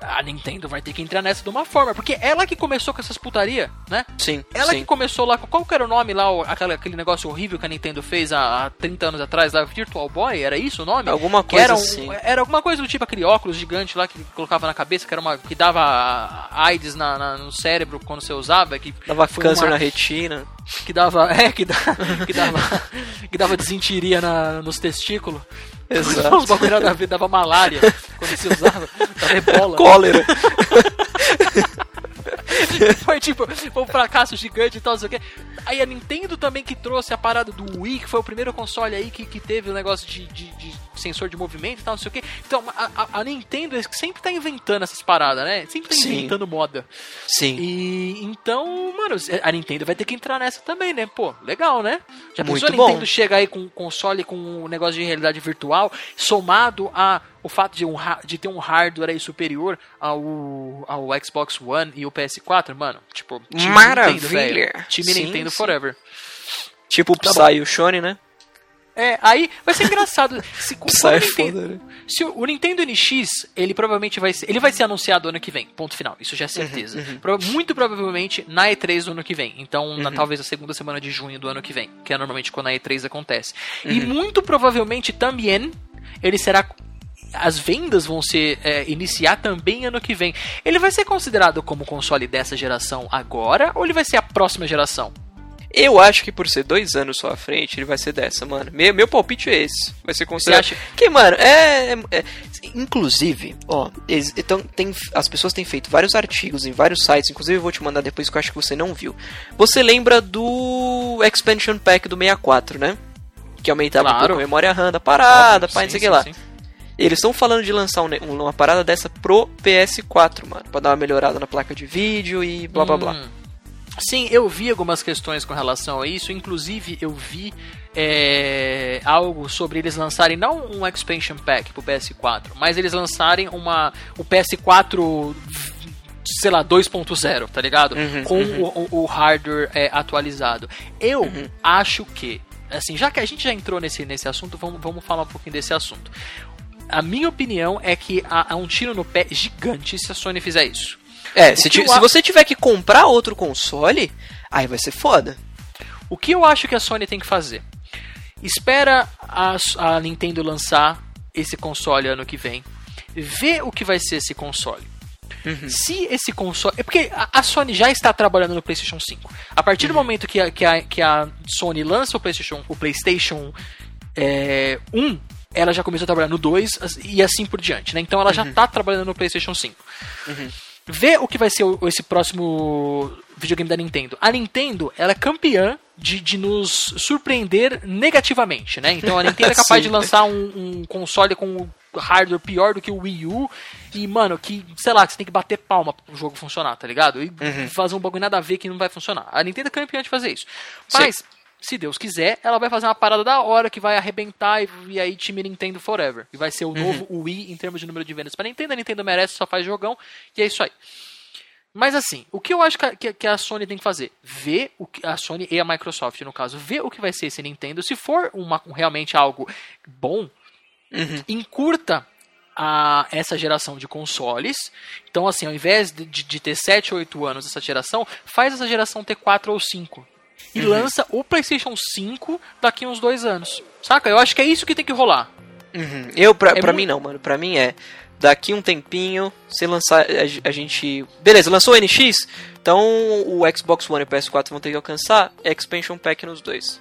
a Nintendo vai ter que entrar nessa de uma forma, porque ela que começou com essas putaria, né? Sim, Ela sim. que começou lá, com- qual que era o nome lá, aquele, aquele negócio horrível que a Nintendo fez há, há 30 anos atrás, lá, Virtual Boy, era isso o nome? Alguma coisa era um- assim. Era alguma coisa do tipo aquele óculos gigante lá que colocava na cabeça, que era uma que dava AIDS na, na- no cérebro quando você usava, que Dava câncer uma- na retina. que dava, é, que, que dava que dava desinteria na, nos testículos. Exato. Os bagulho nada a ver, dava malária quando você usava, dava ebola. Cólera. Foi tipo, um fracasso gigante e tal, não sei o quê. aí a Nintendo também que trouxe a parada do Wii, que foi o primeiro console aí que, que teve o negócio de, de, de sensor de movimento e tal, não sei o que. Então, a, a, a Nintendo sempre tá inventando essas paradas, né? Sempre tá Sim. inventando moda. Sim. E então, mano, a Nintendo vai ter que entrar nessa também, né? Pô, legal, né? Já Muito pensou a bom. Nintendo chega aí com um console com um negócio de realidade virtual, somado a o fato de, um, de ter um hardware aí superior ao, ao Xbox One e o PS4, mano, tipo, time Maravilha. Nintendo, velho. Time Sim, Nintendo sim. forever. Tipo o Tá Psy e o Shone, né? É, aí vai ser engraçado. Se, Psy é o Nintendo- foda, né? se o, o Nintendo NX, ele provavelmente vai ser. Ele vai ser anunciado ano que vem, ponto final. Isso já é certeza. Uhum, Pro- muito provavelmente na E3 do ano que vem. Então, na, talvez a segunda semana de junho do ano que vem. Que é normalmente quando a E3 acontece. E Uhum. muito provavelmente também ele será. As vendas vão ser é, iniciar também ano que vem. Ele vai ser considerado como console dessa geração agora ou ele vai ser a próxima geração? Eu acho que por ser dois anos só à frente, ele vai ser dessa, mano. Meu, meu palpite é esse. Vai ser considerado. Você acha? Que, mano, é. é- é- inclusive, ó, ex- então, tem, as pessoas têm feito vários artigos em vários sites, inclusive eu vou te mandar depois que eu acho que você não viu. Você lembra do Expansion Pack do 64, né? Que aumentava um Claro. pouco a memória RAM da parada, Óbvio, pá, não sei o que lá. sim. Eles estão falando de lançar um uma parada dessa pro PS4, mano. Pra dar uma melhorada na placa de vídeo e blá blá blá. Hum. Sim, eu vi algumas questões com relação a isso. Inclusive, eu vi é, algo sobre eles lançarem não um expansion pack pro PS4, mas eles lançarem uma o PS4 sei lá 2.0, tá ligado? Uhum, com O, o- o hardware é, atualizado. Eu acho que assim, já que a gente já entrou nesse nesse assunto, vamos, vamos falar um pouquinho desse assunto. A minha opinião é que há, há um tiro no pé gigante se a Sony fizer isso. É, se, se você tiver que comprar outro console, aí vai ser foda. O que eu acho que a Sony tem que fazer? Espera a, a Nintendo lançar esse console ano que vem. Vê o que vai ser esse console. Se esse console. É porque a, Sony já está trabalhando no PlayStation 5. A partir do momento que a, que, a, que a Sony lança o PlayStation, o PlayStation é, 1, ela já começou a trabalhar no 2 as- e assim por diante. Né? Então ela já está trabalhando no PlayStation 5 vê o que vai ser o- esse próximo videogame da Nintendo. A Nintendo, ela é campeã de, de nos surpreender negativamente, né? Então a Nintendo é capaz Sim. de lançar um, um console com hardware pior do que o Wii U e, mano, que, sei lá, que você tem que bater palma pro jogo funcionar, tá ligado? E fazer um bagulho nada a ver que não vai funcionar. A Nintendo é campeã de fazer isso. Mas, se Deus quiser, ela vai fazer uma parada da hora que vai arrebentar e, e aí time Nintendo Forever. E vai ser o novo Wii em termos de número de vendas pra Nintendo. A Nintendo merece, só faz jogão. E é isso aí. Mas assim, o que eu acho que a, que- a Sony tem que fazer? Ver o que a Sony e a Microsoft, no caso, ver o que vai ser esse Nintendo. Se for uma, realmente algo bom, encurta a, essa geração de consoles. Então, assim, ao invés de, de, de ter 7 ou 8 anos essa geração, faz essa geração ter 4 ou 5. E lança o PlayStation 5 daqui uns dois anos. Saca? Eu acho que é isso que tem que rolar. Uhum. Eu, pra, É pra mu- mim não, mano. Pra mim é. Daqui um tempinho, se lançar. A, a gente. Beleza, lançou o NX? Então o Xbox One e o PS4 vão ter que alcançar Expansion Pack nos dois.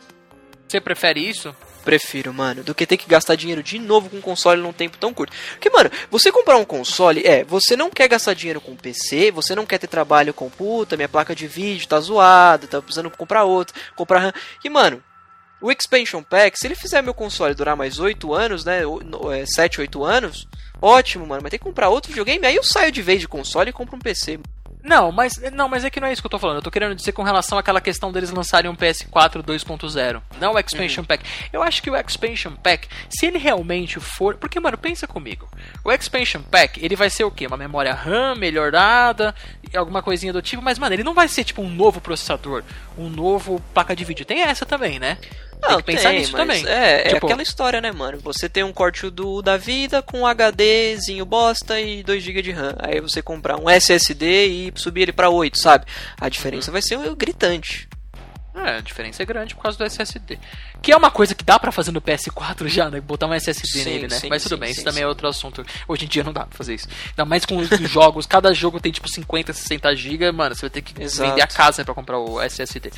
Você prefere isso? Prefiro, mano, do que ter que gastar dinheiro de novo com um console num tempo tão curto. Porque, mano, você comprar um console, é, você não quer gastar dinheiro com PC, você não quer ter trabalho com puta, minha placa de vídeo tá zoada, tá precisando comprar outra, comprar RAM. E, mano, o Expansion Pack, se ele fizer meu console durar mais 8 anos, né, 7, 8 anos, ótimo, mano, mas tem que comprar outro videogame, aí eu saio de vez de console e compro um PC. Não, mas não, mas é que não é isso que eu tô falando. Eu tô querendo dizer com relação àquela questão deles lançarem um PS4 2.0, não o Expansion Pack. Eu acho que o Expansion Pack, se ele realmente for, porque mano, pensa comigo. O Expansion Pack, ele vai ser o quê? Uma memória RAM melhorada, alguma coisinha do tipo, mas mano, ele não vai ser tipo um novo processador, um novo placa de vídeo. Tem essa também, né? Tem que pensar nisso mas também. É, é Tipo, aquela história, né, mano? Você tem um corte do da vida com um HDzinho bosta e 2 GB de RAM. Aí você comprar um SSD e subir ele pra 8, sabe? A diferença Uhum. vai ser gritante. É, a diferença é grande por causa do SSD. Que é uma coisa que dá pra fazer no PS4 já, né? Botar um SSD Sim, nele, né? sim, Mas tudo sim, bem, isso também é outro assunto. Hoje em dia não dá pra fazer isso. Ainda mais com os jogos, cada jogo tem tipo 50, 60 GB, mano, você vai ter que Exato. vender a casa pra comprar o SSD.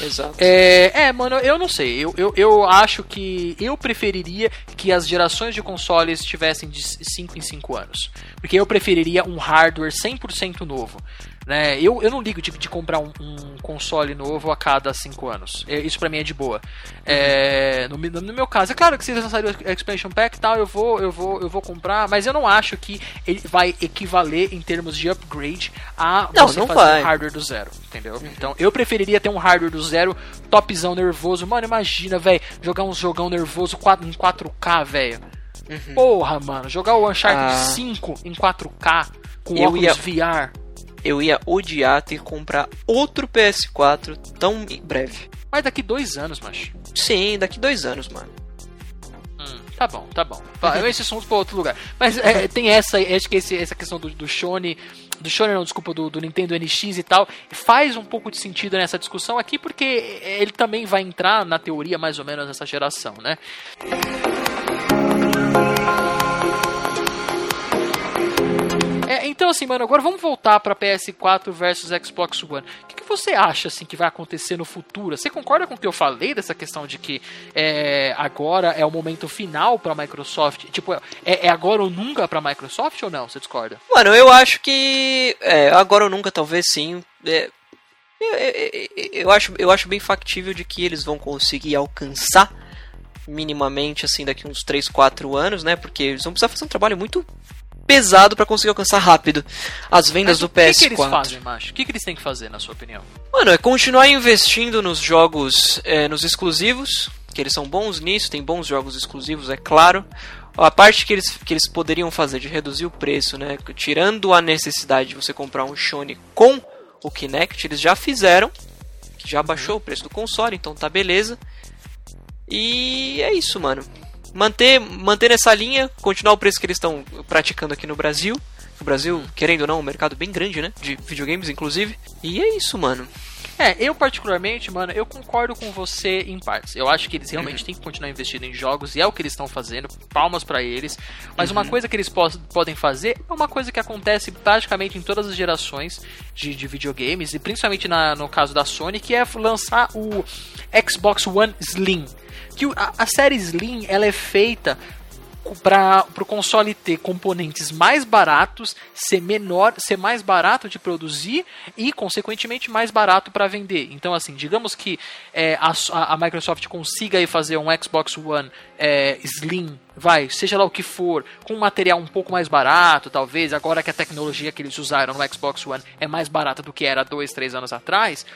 Exato. É, é, mano, eu não sei. Eu, eu, eu acho que eu preferiria que as gerações de consoles tivessem de 5 em 5 anos. Porque eu preferiria um hardware 100% novo. Né? Eu, eu não ligo de, de comprar um, um console novo a cada 5 anos. É, Isso pra mim é de boa. É, no, no meu caso, é claro que se lançarem o Expansion Pack e tal, eu vou, eu, vou, eu vou comprar, mas eu não acho que ele vai equivaler em termos de upgrade a Não, você não fazer vai. um hardware do zero, entendeu? Então eu preferiria ter um hardware do zero, topzão nervoso. Mano, imagina, velho, jogar um jogão nervoso 4 em 4K, velho. Porra, mano, jogar o Uncharted Uhum. Ah. 5 em 4K com Eu óculos ia- VR. Eu ia odiar ter que comprar outro PS4 tão breve. Mas daqui dois anos, macho. Sim, daqui dois anos, mano. Hum, tá bom, tá bom. Esse assunto pra outro lugar. Mas é, tem essa, acho que esse- essa questão do, do Shone. Do Shone, não, desculpa, do, do Nintendo NX e tal, faz um pouco de sentido nessa discussão aqui, porque ele também vai entrar na teoria mais ou menos nessa geração, né? Então, assim, mano, agora vamos voltar pra PS4 versus Xbox One. O que, que você acha, assim, que vai acontecer no futuro? Você concorda com o que eu falei dessa questão de que é, agora é o momento final pra Microsoft? Tipo, é, é agora ou nunca pra Microsoft ou não? Você discorda? Mano, eu acho que. É, agora ou nunca, talvez sim. É, eu- eu- eu acho, eu acho bem factível de que eles vão conseguir alcançar minimamente, assim, daqui uns 3, 4 anos, né? Porque eles vão precisar fazer um trabalho muito pesado pra conseguir alcançar rápido as vendas Mas do o que, PS4. que eles fazem, macho? O que, que eles têm que fazer, na sua opinião? Mano, é continuar investindo nos jogos, é, nos exclusivos, que eles são bons nisso, tem bons jogos exclusivos, é claro. A parte que eles, que eles poderiam fazer de reduzir o preço, né, tirando a necessidade de você comprar um Sony com o Kinect, eles já fizeram, que já baixou o preço do console, então tá beleza. E é isso, mano. Manter, manter essa linha, continuar o preço que eles estão praticando aqui no Brasil. O Brasil, querendo ou não, é um mercado bem grande, né? De videogames, inclusive. E é isso, mano. É, eu particularmente, mano, eu concordo com você em partes. Eu acho que eles realmente têm que continuar investindo em jogos e é o que eles estão fazendo. Palmas pra eles. Mas uma coisa que eles po- podem fazer é uma coisa que acontece praticamente em todas as gerações de, de videogames e principalmente na- no caso da Sony, que é lançar o Xbox One Slim. Que a, a série Slim ela é feita para o console ter componentes mais baratos, ser menor, ser mais barato de produzir e, consequentemente, mais barato para vender. Então, assim, digamos que é, a, a- Microsoft consiga aí fazer um Xbox One é, Slim, vai, seja lá o que for, com um material um pouco mais barato, talvez, agora que a tecnologia que eles usaram no Xbox One é mais barata do que era dois, três anos atrás,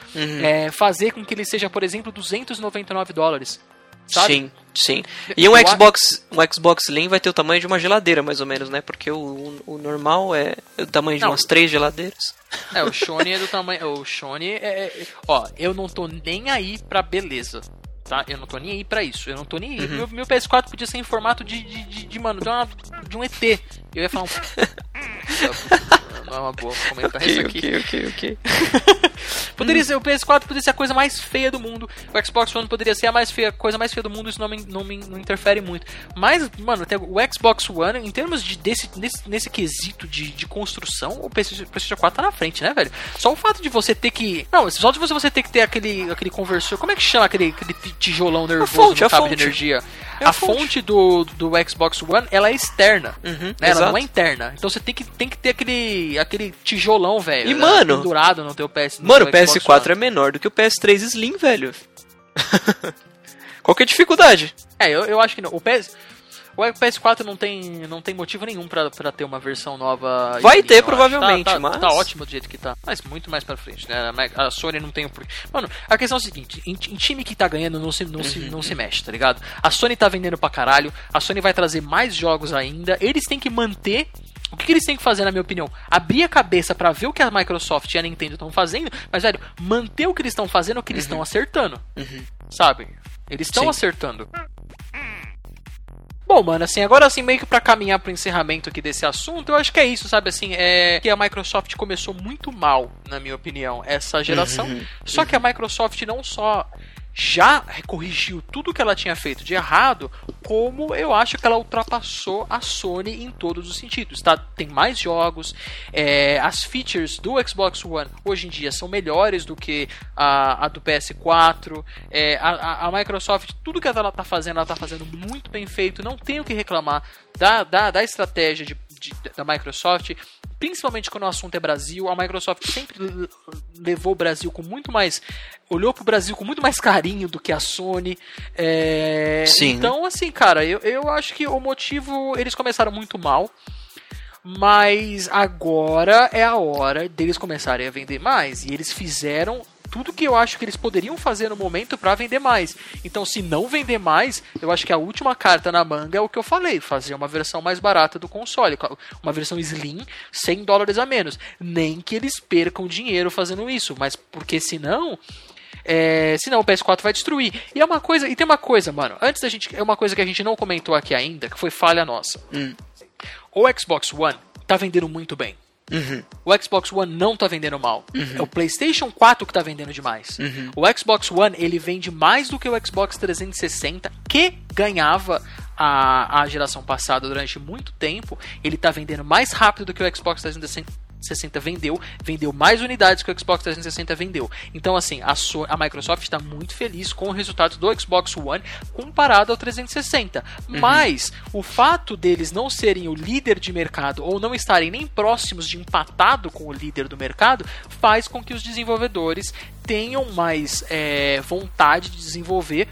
é, fazer com que ele seja, por exemplo, 299 dólares. Sabe? Sim, sim. E um Xbox, um Xbox Slim vai ter o tamanho de uma geladeira, mais ou menos, né? Porque o, o, normal é o tamanho de Não. umas três geladeiras. É, o Shone é do tamanho. O Shone é, é- Ó, eu não tô nem aí pra beleza. Tá? Eu não tô nem aí pra isso. Eu não tô nem Uhum. aí. Meu, meu PS4 podia ser em formato de, de, de, de, mano, de, uma- de um ET. Eu ia falar um. não é uma boa comentar isso aqui. ok, ok. Poderia ser, o PS4 poderia ser a coisa mais feia do mundo. O Xbox One poderia ser a mais feia, coisa mais feia do mundo. Isso não me, não me não interfere muito. Mas, mano, até o Xbox One, em termos de desse, nesse, nesse quesito de, de construção, o PlayStation, PlayStation 4 tá na frente, né, velho? Só o fato de você ter que. Não, só de você, ter que ter aquele, aquele conversor. Como é que chama aquele, aquele tijolão nervoso fonte, no cabo fonte. de energia? É a a fonte do, do Xbox One, ela é externa. Uhum, né? Ela não é interna. Então você tem que, tem que ter aquele, aquele tijolão, velho. E, né, mano- Pendurado no teu PS. no Mano, o teu Xbox PS4 One. é menor do que o PS3 Slim, velho. Qual que é a dificuldade? É, eu, eu acho que não. O PS. O PS4 não tem, não tem motivo nenhum pra, pra ter uma versão nova. Vai ter, provavelmente, tá, tá, mas- Tá ótimo do jeito que tá. Mas muito mais pra frente, né? A Sony não tem o porquê. Mano, a questão é a seguinte: em, em time que tá ganhando não se, não, se, não se mexe, tá ligado? A Sony tá vendendo pra caralho. A Sony vai trazer mais jogos ainda. Eles têm que manter. O que, eles têm que fazer, na minha opinião? Abrir a cabeça pra ver o que a Microsoft e a Nintendo estão fazendo, mas, velho, manter o que eles estão fazendo é o que eles estão acertando. Sabe? Eles estão acertando. Bom, mano, assim, agora assim, meio que pra caminhar pro encerramento aqui desse assunto, eu acho que é isso, sabe, assim, é que a Microsoft começou muito mal, na minha opinião, essa geração. Só que a Microsoft não só já corrigiu tudo que ela tinha feito de errado, como eu acho que ela ultrapassou a Sony em todos os sentidos. Tá? Tem mais jogos, é, as features do Xbox One hoje em dia são melhores do que a, a do PS4. é, a, a- Microsoft, tudo que ela está fazendo, ela está fazendo muito bem feito. Não tenho que reclamar da, da, da estratégia de, de- da Microsoft. Principalmente quando o assunto é Brasil, a Microsoft sempre levou o Brasil com muito mais. olhou pro Brasil com muito mais carinho do que a Sony. É, Sim. Então, assim, cara, eu, eu acho que o motivo. Eles começaram muito mal. Mas agora é a hora deles começarem a vender mais. E eles fizeram tudo que eu acho que eles poderiam fazer no momento para vender mais. Então, se não vender mais, eu acho que a última carta na manga é o que eu falei: fazer uma versão mais barata do console, uma versão slim, 100 dólares a menos. Nem que eles percam dinheiro fazendo isso, mas porque senão. É, senão o PS4 vai destruir. E é uma coisa, e tem uma coisa, mano. Antes da gente, é uma coisa que a gente não comentou aqui ainda, que foi falha nossa. O Xbox One tá vendendo muito bem. O Xbox One não tá vendendo mal. É o PlayStation 4 que tá vendendo demais. O Xbox One, ele vende mais do que o Xbox 360, que ganhava a, a geração passada durante muito tempo. Ele tá vendendo mais rápido do que o Xbox 360 vendeu, vendeu mais unidades que o Xbox 360 vendeu. Então, assim, a, So- a Microsoft está muito feliz com o resultado do Xbox One comparado ao 360. Mas o fato deles não serem o líder de mercado ou não estarem nem próximos de empatado com o líder do mercado faz com que os desenvolvedores tenham mais é, vontade de desenvolver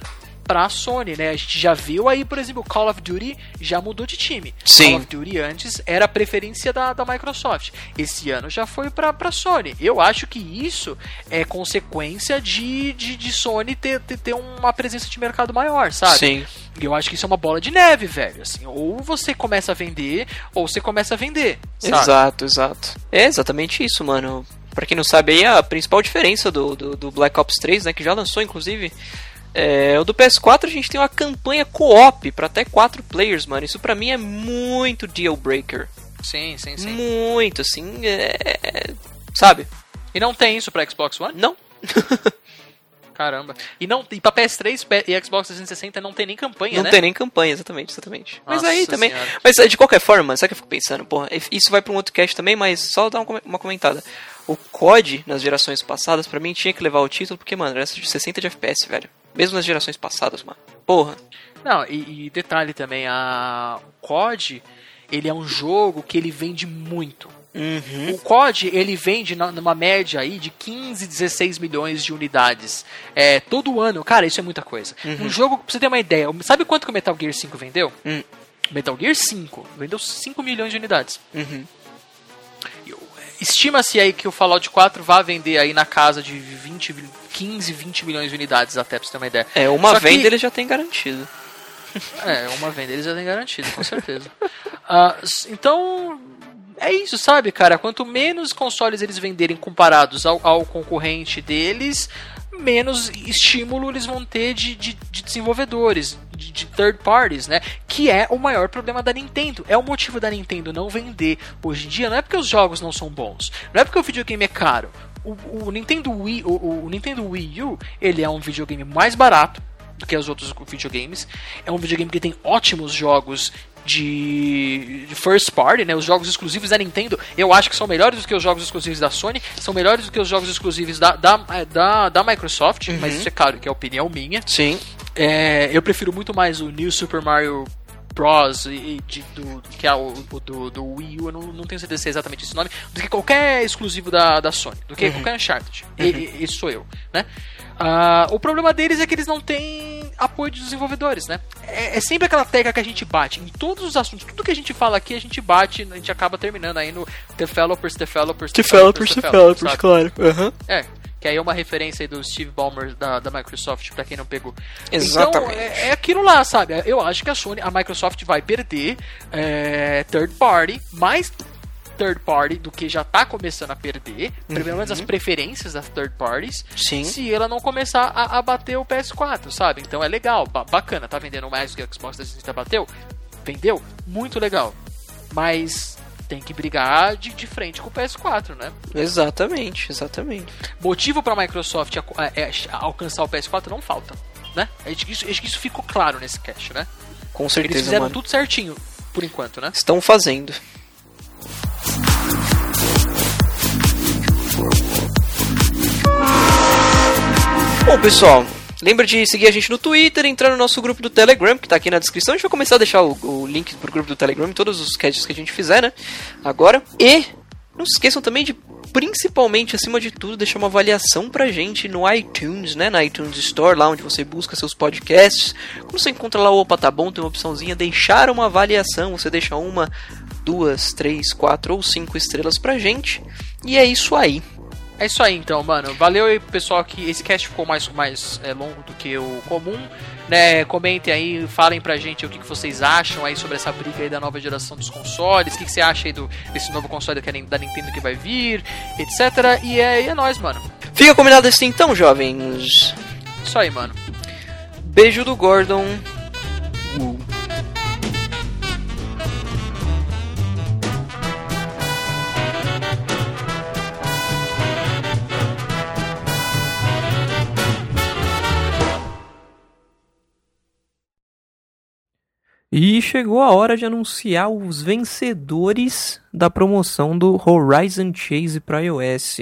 para a Sony, né? A gente já viu aí, por exemplo, Call of Duty já mudou de time. Sim. Call of Duty antes era a preferência da, da Microsoft. Esse ano já foi pra, pra Sony. Eu acho que isso é consequência de, de, de Sony ter, ter, ter uma presença de mercado maior, sabe? Sim. E Eu acho que isso é uma bola de neve, velho. Assim, ou você começa a vender, ou você começa a vender. Sabe? Exato, exato. É exatamente isso, mano. Pra quem não sabe aí, a principal diferença do, do, do Black Ops 3, né, que já lançou inclusive, é, o do PS4 a gente tem uma campanha co-op pra até 4 players, mano. Isso pra mim é muito deal breaker. Sim, sim, sim. Muito, assim, é... Sabe? E não tem isso pra Xbox One? Não. Caramba. E, não, e pra PS3 P- e Xbox 360 não tem nem campanha, Não né? tem nem campanha, exatamente, exatamente. Mas Nossa aí também. Senhora. Mas de qualquer forma, sabe o que eu fico pensando? Porra, isso vai pra um outro cast também, mas só dar um uma comentada. O COD nas gerações passadas, pra mim, tinha que levar o título, porque, mano, era de 60 de FPS, velho. Mesmo nas gerações passadas, mano. Porra. Não, e, e detalhe também, a o COD, ele é um jogo que ele vende muito. Uhum. O COD, ele vende na- numa média aí de 15, 16 milhões de unidades. É, todo ano. Cara, isso é muita coisa. Um jogo, pra você ter uma ideia, sabe quanto que o Metal Gear 5 vendeu? Hum. Metal Gear 5 vendeu 5 milhões de unidades. Uhum. Estima-se aí que o Fallout 4 vai vender aí na casa de 20, 15, 20 milhões de unidades até, pra você ter uma ideia. É, uma Só que- venda ele já tem garantido. É, uma venda eles já têm garantido, com certeza. S- então, é isso, sabe, cara? Quanto menos consoles eles venderem comparados ao, ao concorrente deles, menos estímulo eles vão ter de, de, de desenvolvedores, de, de third parties, né? Que é o maior problema da Nintendo. É o motivo da Nintendo não vender hoje em dia. Não é porque os jogos não são bons, não é porque o videogame é caro. O, o Nintendo Wii, o, o Nintendo Wii U, ele é um videogame mais barato do que os outros videogames. É um videogame que tem ótimos jogos de, first party, né? Os jogos exclusivos da Nintendo, eu acho que são melhores do que os jogos exclusivos da Sony, são melhores do que os jogos exclusivos da, da, eh, da, da Microsoft, mas isso é claro que é opinião minha. Sim. É, eu prefiro muito mais o New Super Mario Bros. E, de- do, que é o, do, do Wii U, eu não, não tenho certeza se é exatamente esse nome, do que qualquer exclusivo da, da Sony, do que qualquer Uncharted. E- e- esse sou eu, né? Ah, o problema deles é que eles não têm apoio de desenvolvedores, né? É, é sempre aquela tecla que a gente bate. Em todos os assuntos, tudo que a gente fala aqui, a gente bate, a gente acaba terminando aí no developers, developers, Developers, developers, sabe? claro. Aham. É, que aí é uma referência aí do Steve Ballmer da, da Microsoft, pra quem não pegou. Exatamente. Então, é, é aquilo lá, sabe? Eu acho que a Sony, a Microsoft vai perder é, third party, mais third party do que já tá começando a perder, pelo menos as preferências das third parties, Sim. se ela não começar a, a bater o PS4, sabe? Então é legal, ba- bacana, tá vendendo mais do que o Xbox 360 bateu? Vendeu? Muito legal. Mas tem que brigar de, de frente com o PS4, né? Exatamente, exatamente. motivo para a Microsoft é- é alcançar o PS4 não falta, né? Acho que isso, acho que isso ficou claro nesse cast, né? Com Eles certeza, fizeram mano. tudo certinho, por enquanto, né? Estão fazendo. Bom, pessoal, lembra de seguir a gente no Twitter, entrar no nosso grupo do Telegram, que tá aqui na descrição. A gente vai começar a deixar o, o link pro grupo do Telegram em todos os casts que a gente fizer, né? Agora. E Não se esqueçam também de, principalmente, acima de tudo, deixar uma avaliação pra gente no iTunes, né? Na iTunes Store, lá onde você busca seus podcasts. Quando você encontra lá o Opa Tá Bom, tem uma opçãozinha, deixar uma avaliação. Você deixa uma, duas, três, quatro ou cinco estrelas pra gente. E é isso aí. É isso aí então, mano. Valeu aí, pessoal, que esse cast ficou mais, mais é, longo do que o comum. Né, comentem aí, falem pra gente o que, que vocês acham aí sobre essa briga aí da nova geração dos consoles, o que, que você acha aí do, desse novo console da, da Nintendo que vai vir, etc. E é, e é nóis, mano. Fica combinado assim então, jovens. Isso aí, mano. Beijo do Gordon. E chegou a hora de anunciar os vencedores da promoção do Horizon Chase para iOS.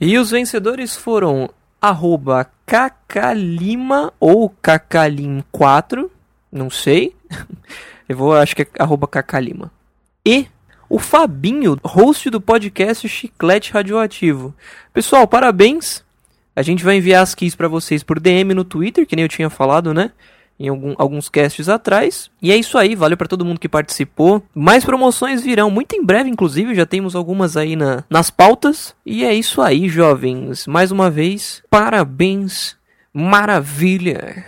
E os vencedores foram arroba Cacalima ou Cacalim4, não sei. Eu vou, acho que é arroba Cacalima. E o Fabinho, host do podcast Chiclete Radioativo. Pessoal, parabéns. A gente vai enviar as keys para vocês por DM no Twitter, que nem eu tinha falado, né? Em algum, alguns casts atrás. E é isso aí, valeu para todo mundo que participou. Mais promoções virão muito em breve, inclusive, já temos algumas aí na, nas pautas. E é isso aí, jovens. Mais uma vez, parabéns, maravilha.